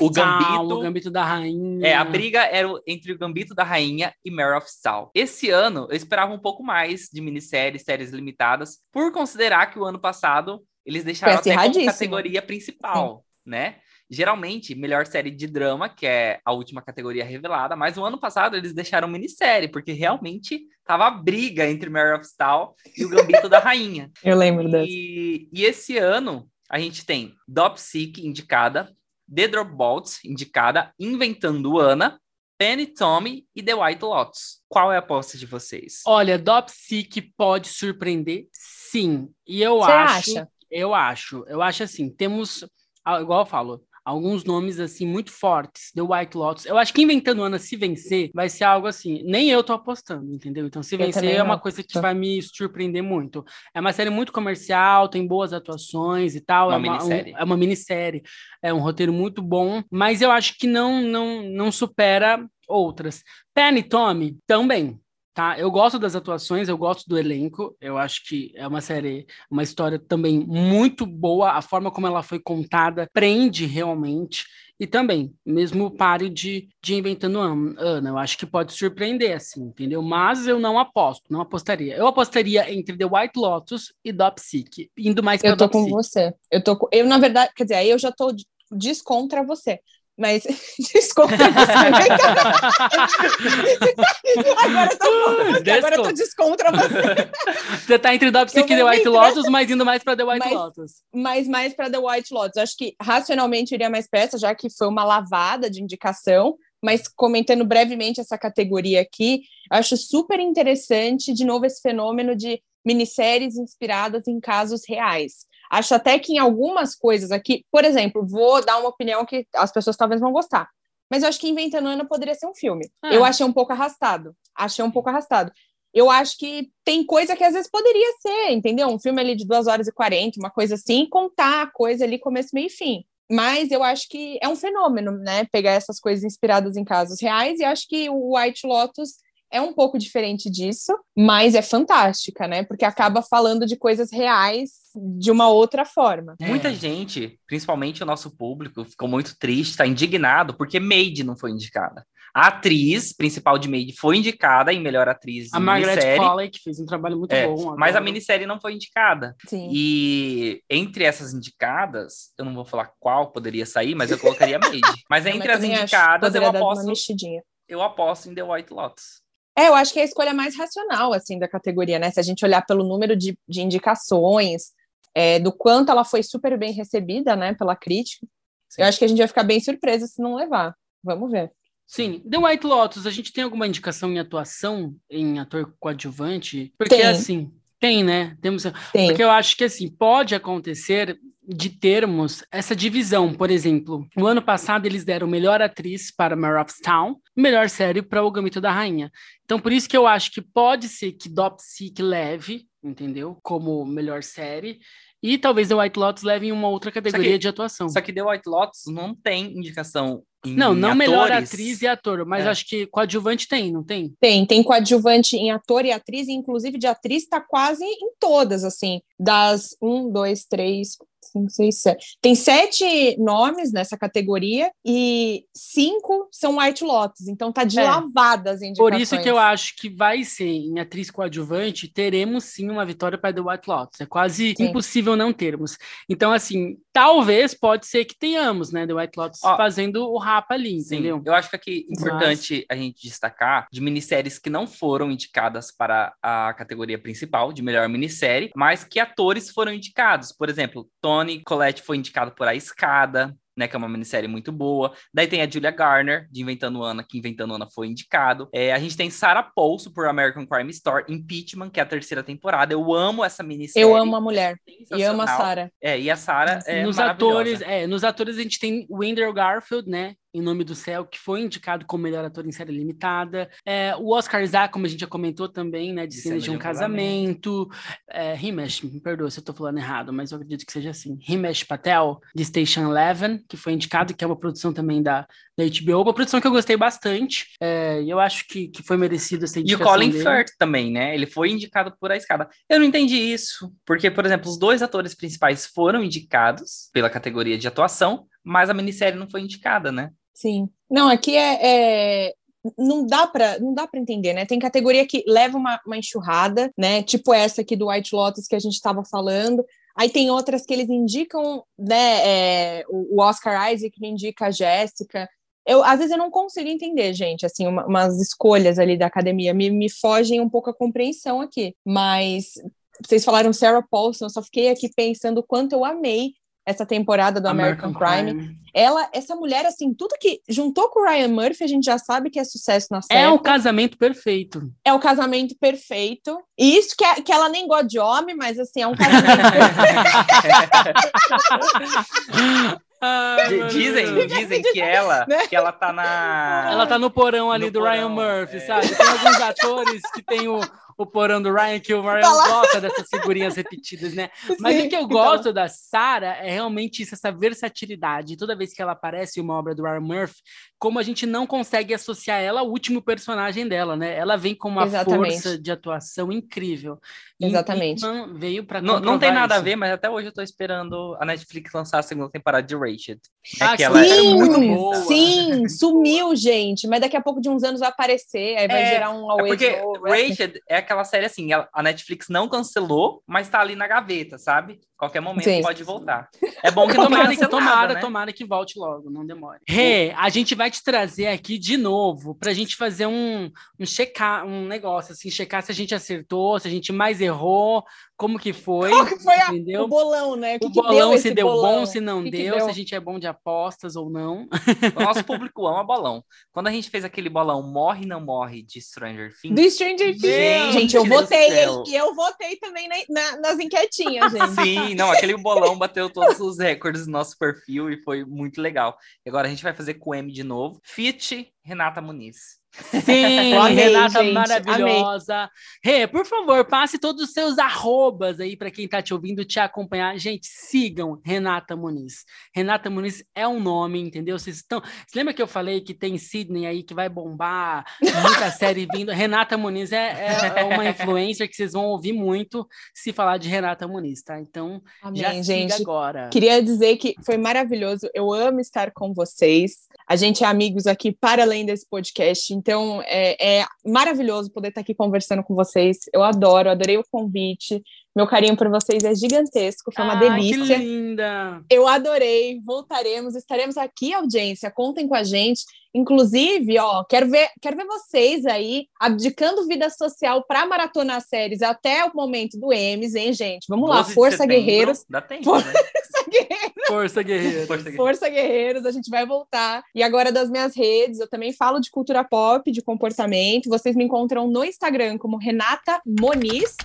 o Town, Gambito. o Gambito da Rainha. É, a briga era entre o Gambito da Rainha e Mare of Saul. Esse ano, eu esperava um pouco mais de minisséries, séries limitadas, por considerar que o ano passado eles deixaram Foi até como acirradíssimo. categoria principal, né? Geralmente, melhor série de drama, que é a última categoria revelada, mas o ano passado eles deixaram minissérie, porque realmente tava a briga entre Mare of Saul e o Gambito da Rainha. [LAUGHS] Eu lembro dessa. E, e esse ano a gente tem Dopsic indicada, The Dropbots indicada, Inventando Ana, Penny Tommy e The White Lotus. Qual é a aposta de vocês? Olha, Dopsic pode surpreender, sim. E eu Você acho. acha? Eu acho. Eu acho assim, temos, ah, igual eu falo, alguns nomes assim muito fortes. The White Lotus. Eu acho que Inventando Ana, se vencer, vai ser algo assim. Nem eu tô apostando, entendeu? Então, se Eu vencer é uma coisa que vai me surpreender muito. É uma série muito comercial, tem boas atuações e tal. Uma é, uma, um- minissérie. é uma minissérie. É um roteiro muito bom, mas eu acho que não, não, não supera outras. Penny Tommy também. Tá, eu gosto das atuações, eu gosto do elenco. Eu acho que é uma série, uma história também muito boa. A forma como ela foi contada prende realmente. E também, mesmo pare de, de Inventando An- Ana, eu acho que pode surpreender, assim, entendeu? Mas eu não aposto, não apostaria. Eu apostaria entre The White Lotus e Dopsic, indo mais para Eu tô com Dopsic. você. Eu tô com... Eu, na verdade, quer dizer, aí eu já tô de- descontra você. Mas [LAUGHS] você. [LAUGHS] agora eu tô, agora eu tô descontra você. Você tá entre Dopsic e The White Lotus, mas indo mais para The White Mas- Lotus. Mas mais para The White Lotus. Acho que racionalmente iria mais pra essa, já que foi uma lavada de indicação. Mas comentando brevemente essa categoria aqui, acho super interessante, de novo, esse fenômeno de minisséries inspiradas em casos reais. Acho até que em algumas coisas aqui, por exemplo, vou dar uma opinião que as pessoas talvez vão gostar. Mas eu acho que Inventando Ana poderia ser um filme. Ah. Eu achei um pouco arrastado. Achei um pouco arrastado. Eu acho que tem coisa que às vezes poderia ser, entendeu? Um filme ali de 2 horas e 40, uma coisa assim, contar a coisa ali começo, meio e fim. Mas eu acho que é um fenômeno, né? Pegar essas coisas inspiradas em casos reais, e acho que o White Lotus é um pouco diferente disso, mas é fantástica, né? Porque acaba falando de coisas reais de uma outra forma. Muita gente, principalmente o nosso público, ficou muito triste, tá indignado, porque Maid não foi indicada. A atriz principal de Maid foi indicada em melhor atriz A em Margaret minissérie, Qualley, que fez um trabalho muito é, bom. mas a minissérie não foi indicada. Sim. E entre essas indicadas, eu não vou falar qual poderia sair, mas eu colocaria Maid. [LAUGHS] Mas Não, entre mas as indicadas, eu aposto, mexidinha. eu aposto em The White Lotus. É, eu acho que é a escolha mais racional, assim, da categoria, né? Se a gente olhar pelo número de, de indicações, é, do quanto ela foi super bem recebida, né, pela crítica, Sim. eu acho que a gente vai ficar bem surpresa se não levar. Vamos ver. Sim, The White Lotus, a gente tem alguma indicação em atuação, em ator coadjuvante? Porque Tem. assim, tem, né? Temos, Tem. porque eu acho que assim, pode acontecer de termos essa divisão. Por exemplo, no ano passado eles deram melhor atriz para Mare of Town, melhor série para O Gambito da Rainha. Então, por isso que eu acho que pode ser que Dopsic leve, entendeu? Como melhor série. E talvez The White Lotus leve em uma outra categoria que- de atuação. Só que The White Lotus não tem indicação em Não, não melhor atores. atriz e ator, mas É. acho que coadjuvante tem, não tem? Tem, tem coadjuvante em ator e atriz, e inclusive de atriz tá quase em todas, assim, das um, dois, três, cinco, seis, sete. Tem sete nomes nessa categoria e cinco são White Lotus, então tá de É. lavada as indicações. Por isso que eu acho que vai ser em atriz coadjuvante, teremos sim uma vitória para The White Lotus. É quase Sim. impossível não termos. Então, assim, talvez pode ser que tenhamos, né? The White Lotus Ó, fazendo o rapa ali, Sim, entendeu? eu acho que aqui é importante a gente destacar de minisséries que não foram indicadas para a categoria principal de melhor minissérie, mas que atores foram indicados. Por exemplo, Tony Collette foi indicado por A Escada, né, que é uma minissérie muito boa. Daí tem a Julia Garner, de Inventando Ana, que Inventando Ana foi indicado. É, a gente tem Sarah Paulson por American Crime Story, Impeachment, que é a terceira temporada. Eu amo essa minissérie. Eu amo a mulher e amo a. Sarah. É, e a Sarah é nos maravilhosa. atores, é, nos atores a gente tem Andrew Garfield, né? Em Nome do Céu, que foi indicado como melhor ator em série limitada. É, o Oscar Isaac, como a gente já comentou também, né? De, De Cena de um, Casamento. É, Himesh, me perdoa se eu tô falando errado, mas eu acredito que seja assim. Himesh Patel, de Station Eleven, que foi indicado, que é uma produção também da, da HBO. Uma produção que eu gostei bastante. É, e eu acho que, que foi merecido essa E o indicação Colin dele. Firth também, né? Ele foi indicado por A Escada. Eu não entendi isso, porque, por exemplo, os dois atores principais foram indicados pela categoria de atuação, mas a minissérie não foi indicada, né? Sim. Não, aqui é, é- não dá para não dá para entender, né? Tem categoria que leva uma, uma enxurrada, né? Tipo essa aqui do White Lotus que a gente estava falando. Aí tem outras que eles indicam, né? é, o Oscar Isaac indica a Jéssica. Eu, às vezes eu não consigo entender, gente, assim, uma- umas escolhas ali da academia me, me fogem um pouco a compreensão aqui. Mas vocês falaram Sarah Paulson, eu só fiquei aqui pensando o quanto eu amei essa temporada do American, Crime ela, essa mulher, assim, tudo que juntou com o Ryan Murphy, a gente já sabe que é sucesso na série. É o casamento perfeito. É o casamento perfeito. E isso que, é- que ela nem gosta de homem, mas assim, é um casamento [LAUGHS] [LAUGHS] perfeito. Meu Dizem, dizem que ela, Né? que ela tá na. Ela tá no porão ali No do porão, Ryan Murphy, é. sabe? Tem alguns atores que tem o, o porão do Ryan, que o Ryan Tá gosta dessas figurinhas repetidas, né? [LAUGHS] Mas Sim, o que eu então, gosto da Sarah é realmente isso, essa versatilidade. Toda vez que ela aparece em uma obra do Ryan Murphy, como a gente não consegue associar ela ao último personagem dela, né? Ela vem com uma Exatamente. força de atuação incrível. E Exatamente. Impeachment veio para Não, não tem nada a ver, mas até hoje eu tô esperando a Netflix lançar a segunda temporada de Rachel. Ah, que que ela é Sim, muito boa. sim, sumiu, gente. Mas daqui a pouco de uns anos vai aparecer, aí vai É, gerar um É away porque de novo. é assim. Rachel é aquela série assim, a Netflix não cancelou, mas tá ali na gaveta, sabe? Qualquer momento Sim. pode voltar. É bom que Tomara, tomara, né? tomara que volte logo, não demore. Rê, a gente vai te trazer aqui de novo pra gente fazer um, um checar, um negócio assim, checar se a gente acertou, se a gente mais errou, como que foi, Qual que foi a- entendeu? o bolão, né? O, que O que bolão, deu se esse deu bolão? bom, se não que que deu, deu? se a gente é bom de apostas ou não. [LAUGHS] O nosso público ama bolão. Quando a gente fez aquele bolão Morre Não Morre de Stranger Things, Do Stranger Things. Gente Gente, eu votei? E eu votei também na- na- nas enquetinhas, gente. Sim, não, aquele bolão bateu todos os recordes do nosso perfil e foi muito legal. E agora a gente vai fazer com o M de novo. Fit Renata Muniz. Sim, [LAUGHS] amei, Renata gente, maravilhosa. Rê, por favor, passe todos os seus arrobas aí para quem está te ouvindo te acompanhar. Gente, sigam Renata Muniz. Renata Muniz é um nome, entendeu? Vocês estão. Você lembra que eu falei que tem Sidney aí que vai bombar, muita [LAUGHS] série vindo? Renata Muniz é, é- é uma influencer que vocês vão ouvir muito se falar de Renata Muniz, tá? Então, já Amém, siga gente. agora. Queria dizer que foi maravilhoso. Eu amo estar com vocês. A gente é amigos aqui para além desse podcast. Então é, é maravilhoso poder estar aqui conversando com vocês. Eu adoro, adorei o convite. Meu carinho por vocês é gigantesco, foi uma Ai, delícia. Que linda! Eu adorei, voltaremos, estaremos aqui, audiência, contem com a gente. Inclusive, ó, quero ver, quero ver vocês aí abdicando vida social para maratonar séries até o momento do Emes, hein, gente? Vamos lá, 12 de Força Guerreiros. Dá tempo, For- né? Força Guerreiros. Força, guerreiro. Força Guerreiros. Força Guerreiros, a gente vai voltar. E agora das minhas redes, eu também falo de cultura pop, de comportamento. Vocês me encontram no Instagram como Renata Moniz,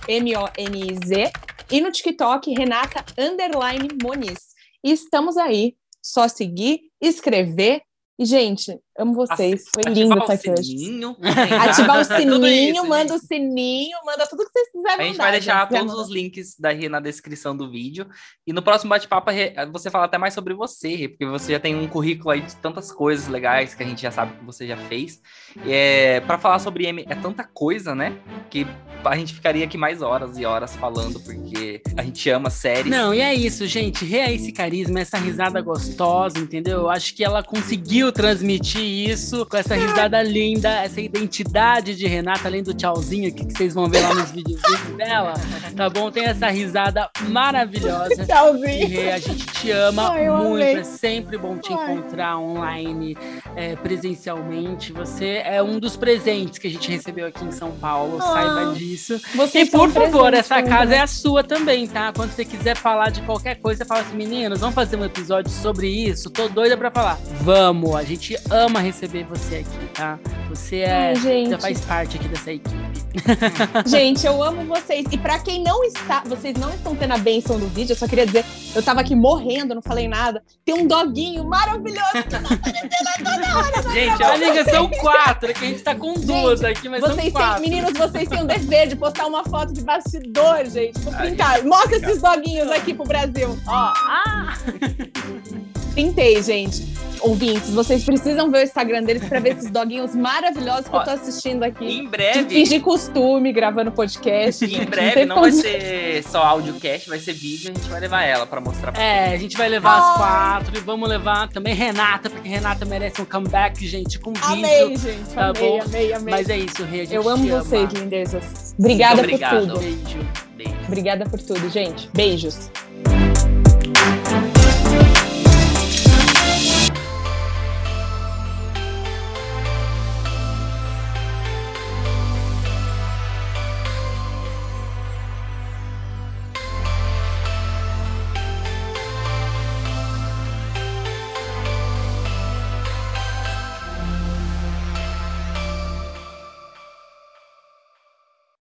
E no TikTok Renata Underline Moniz. E estamos aí, só seguir, escrever. E, gente, Amo vocês. Foi lindo estar aqui hoje. sininho. [LAUGHS] Ativar o sininho, isso, manda o sininho, manda tudo que vocês quiserem A gente mandar, vai deixar gente. todos os links da Rê na descrição do vídeo. E no próximo bate-papo, você fala até mais sobre você, Rê, porque você já tem um currículo aí de tantas coisas legais que a gente já sabe que você já fez. E é, para falar sobre M é tanta coisa, né? Que a gente ficaria aqui mais horas e horas falando, porque a gente ama séries. Não, e é isso, gente. Rê é esse carisma, essa risada gostosa, entendeu? Eu acho que ela conseguiu transmitir isso com essa risada linda, essa identidade de Renata, além do tchauzinho aqui que vocês vão ver lá nos videozinhos dela, tá bom? Tem essa risada maravilhosa. E Tchauzinho. Rê, a gente te ama Ai, muito. amei. É sempre bom te Ai. encontrar online, é, presencialmente. Você é um dos presentes que a gente recebeu aqui em São Paulo, Ah. saiba disso. Vocês E por favor, essa casa é a sua também, tá? Quando você quiser falar de qualquer coisa, você fala assim, meninos, vamos fazer um episódio sobre isso? Tô doida pra falar. Vamos, a gente ama receber você aqui, tá? Você é. Ai, gente. Já faz parte aqui dessa equipe. [LAUGHS] Gente, eu amo vocês. E pra quem não está, vocês não estão tendo a benção do vídeo, eu só queria dizer, eu tava aqui morrendo, não falei nada. Tem um doguinho maravilhoso que tá aparecendo toda hora. [LAUGHS] Gente, A ó, liga são quatro, é que a gente tá com duas aqui, mas Vocês são têm, quatro. meninos, vocês têm o dever de postar uma foto de bastidor, gente. Vou pintar. Mostra esses doguinhos aqui pro Brasil. Ó, Ah! [LAUGHS] pintei, gente. Ouvintes, vocês precisam ver o Instagram deles pra ver esses doguinhos maravilhosos que eu tô assistindo aqui. em De breve. fingir costume, gravando podcast. Em breve tem não vai ser só audiocast, vai ser vídeo, a gente vai levar ela pra mostrar pra É, a gente vai levar as quatro e vamos levar também Renata, porque Renata merece um comeback, gente, com vídeo. Amei, gente. Tá amei, bom? amei, amei. Mas é isso, Rê, a gente Eu amo vocês, lindezas. Obrigada por tudo. Beijo. Beijo. Obrigada por tudo, gente. Beijos.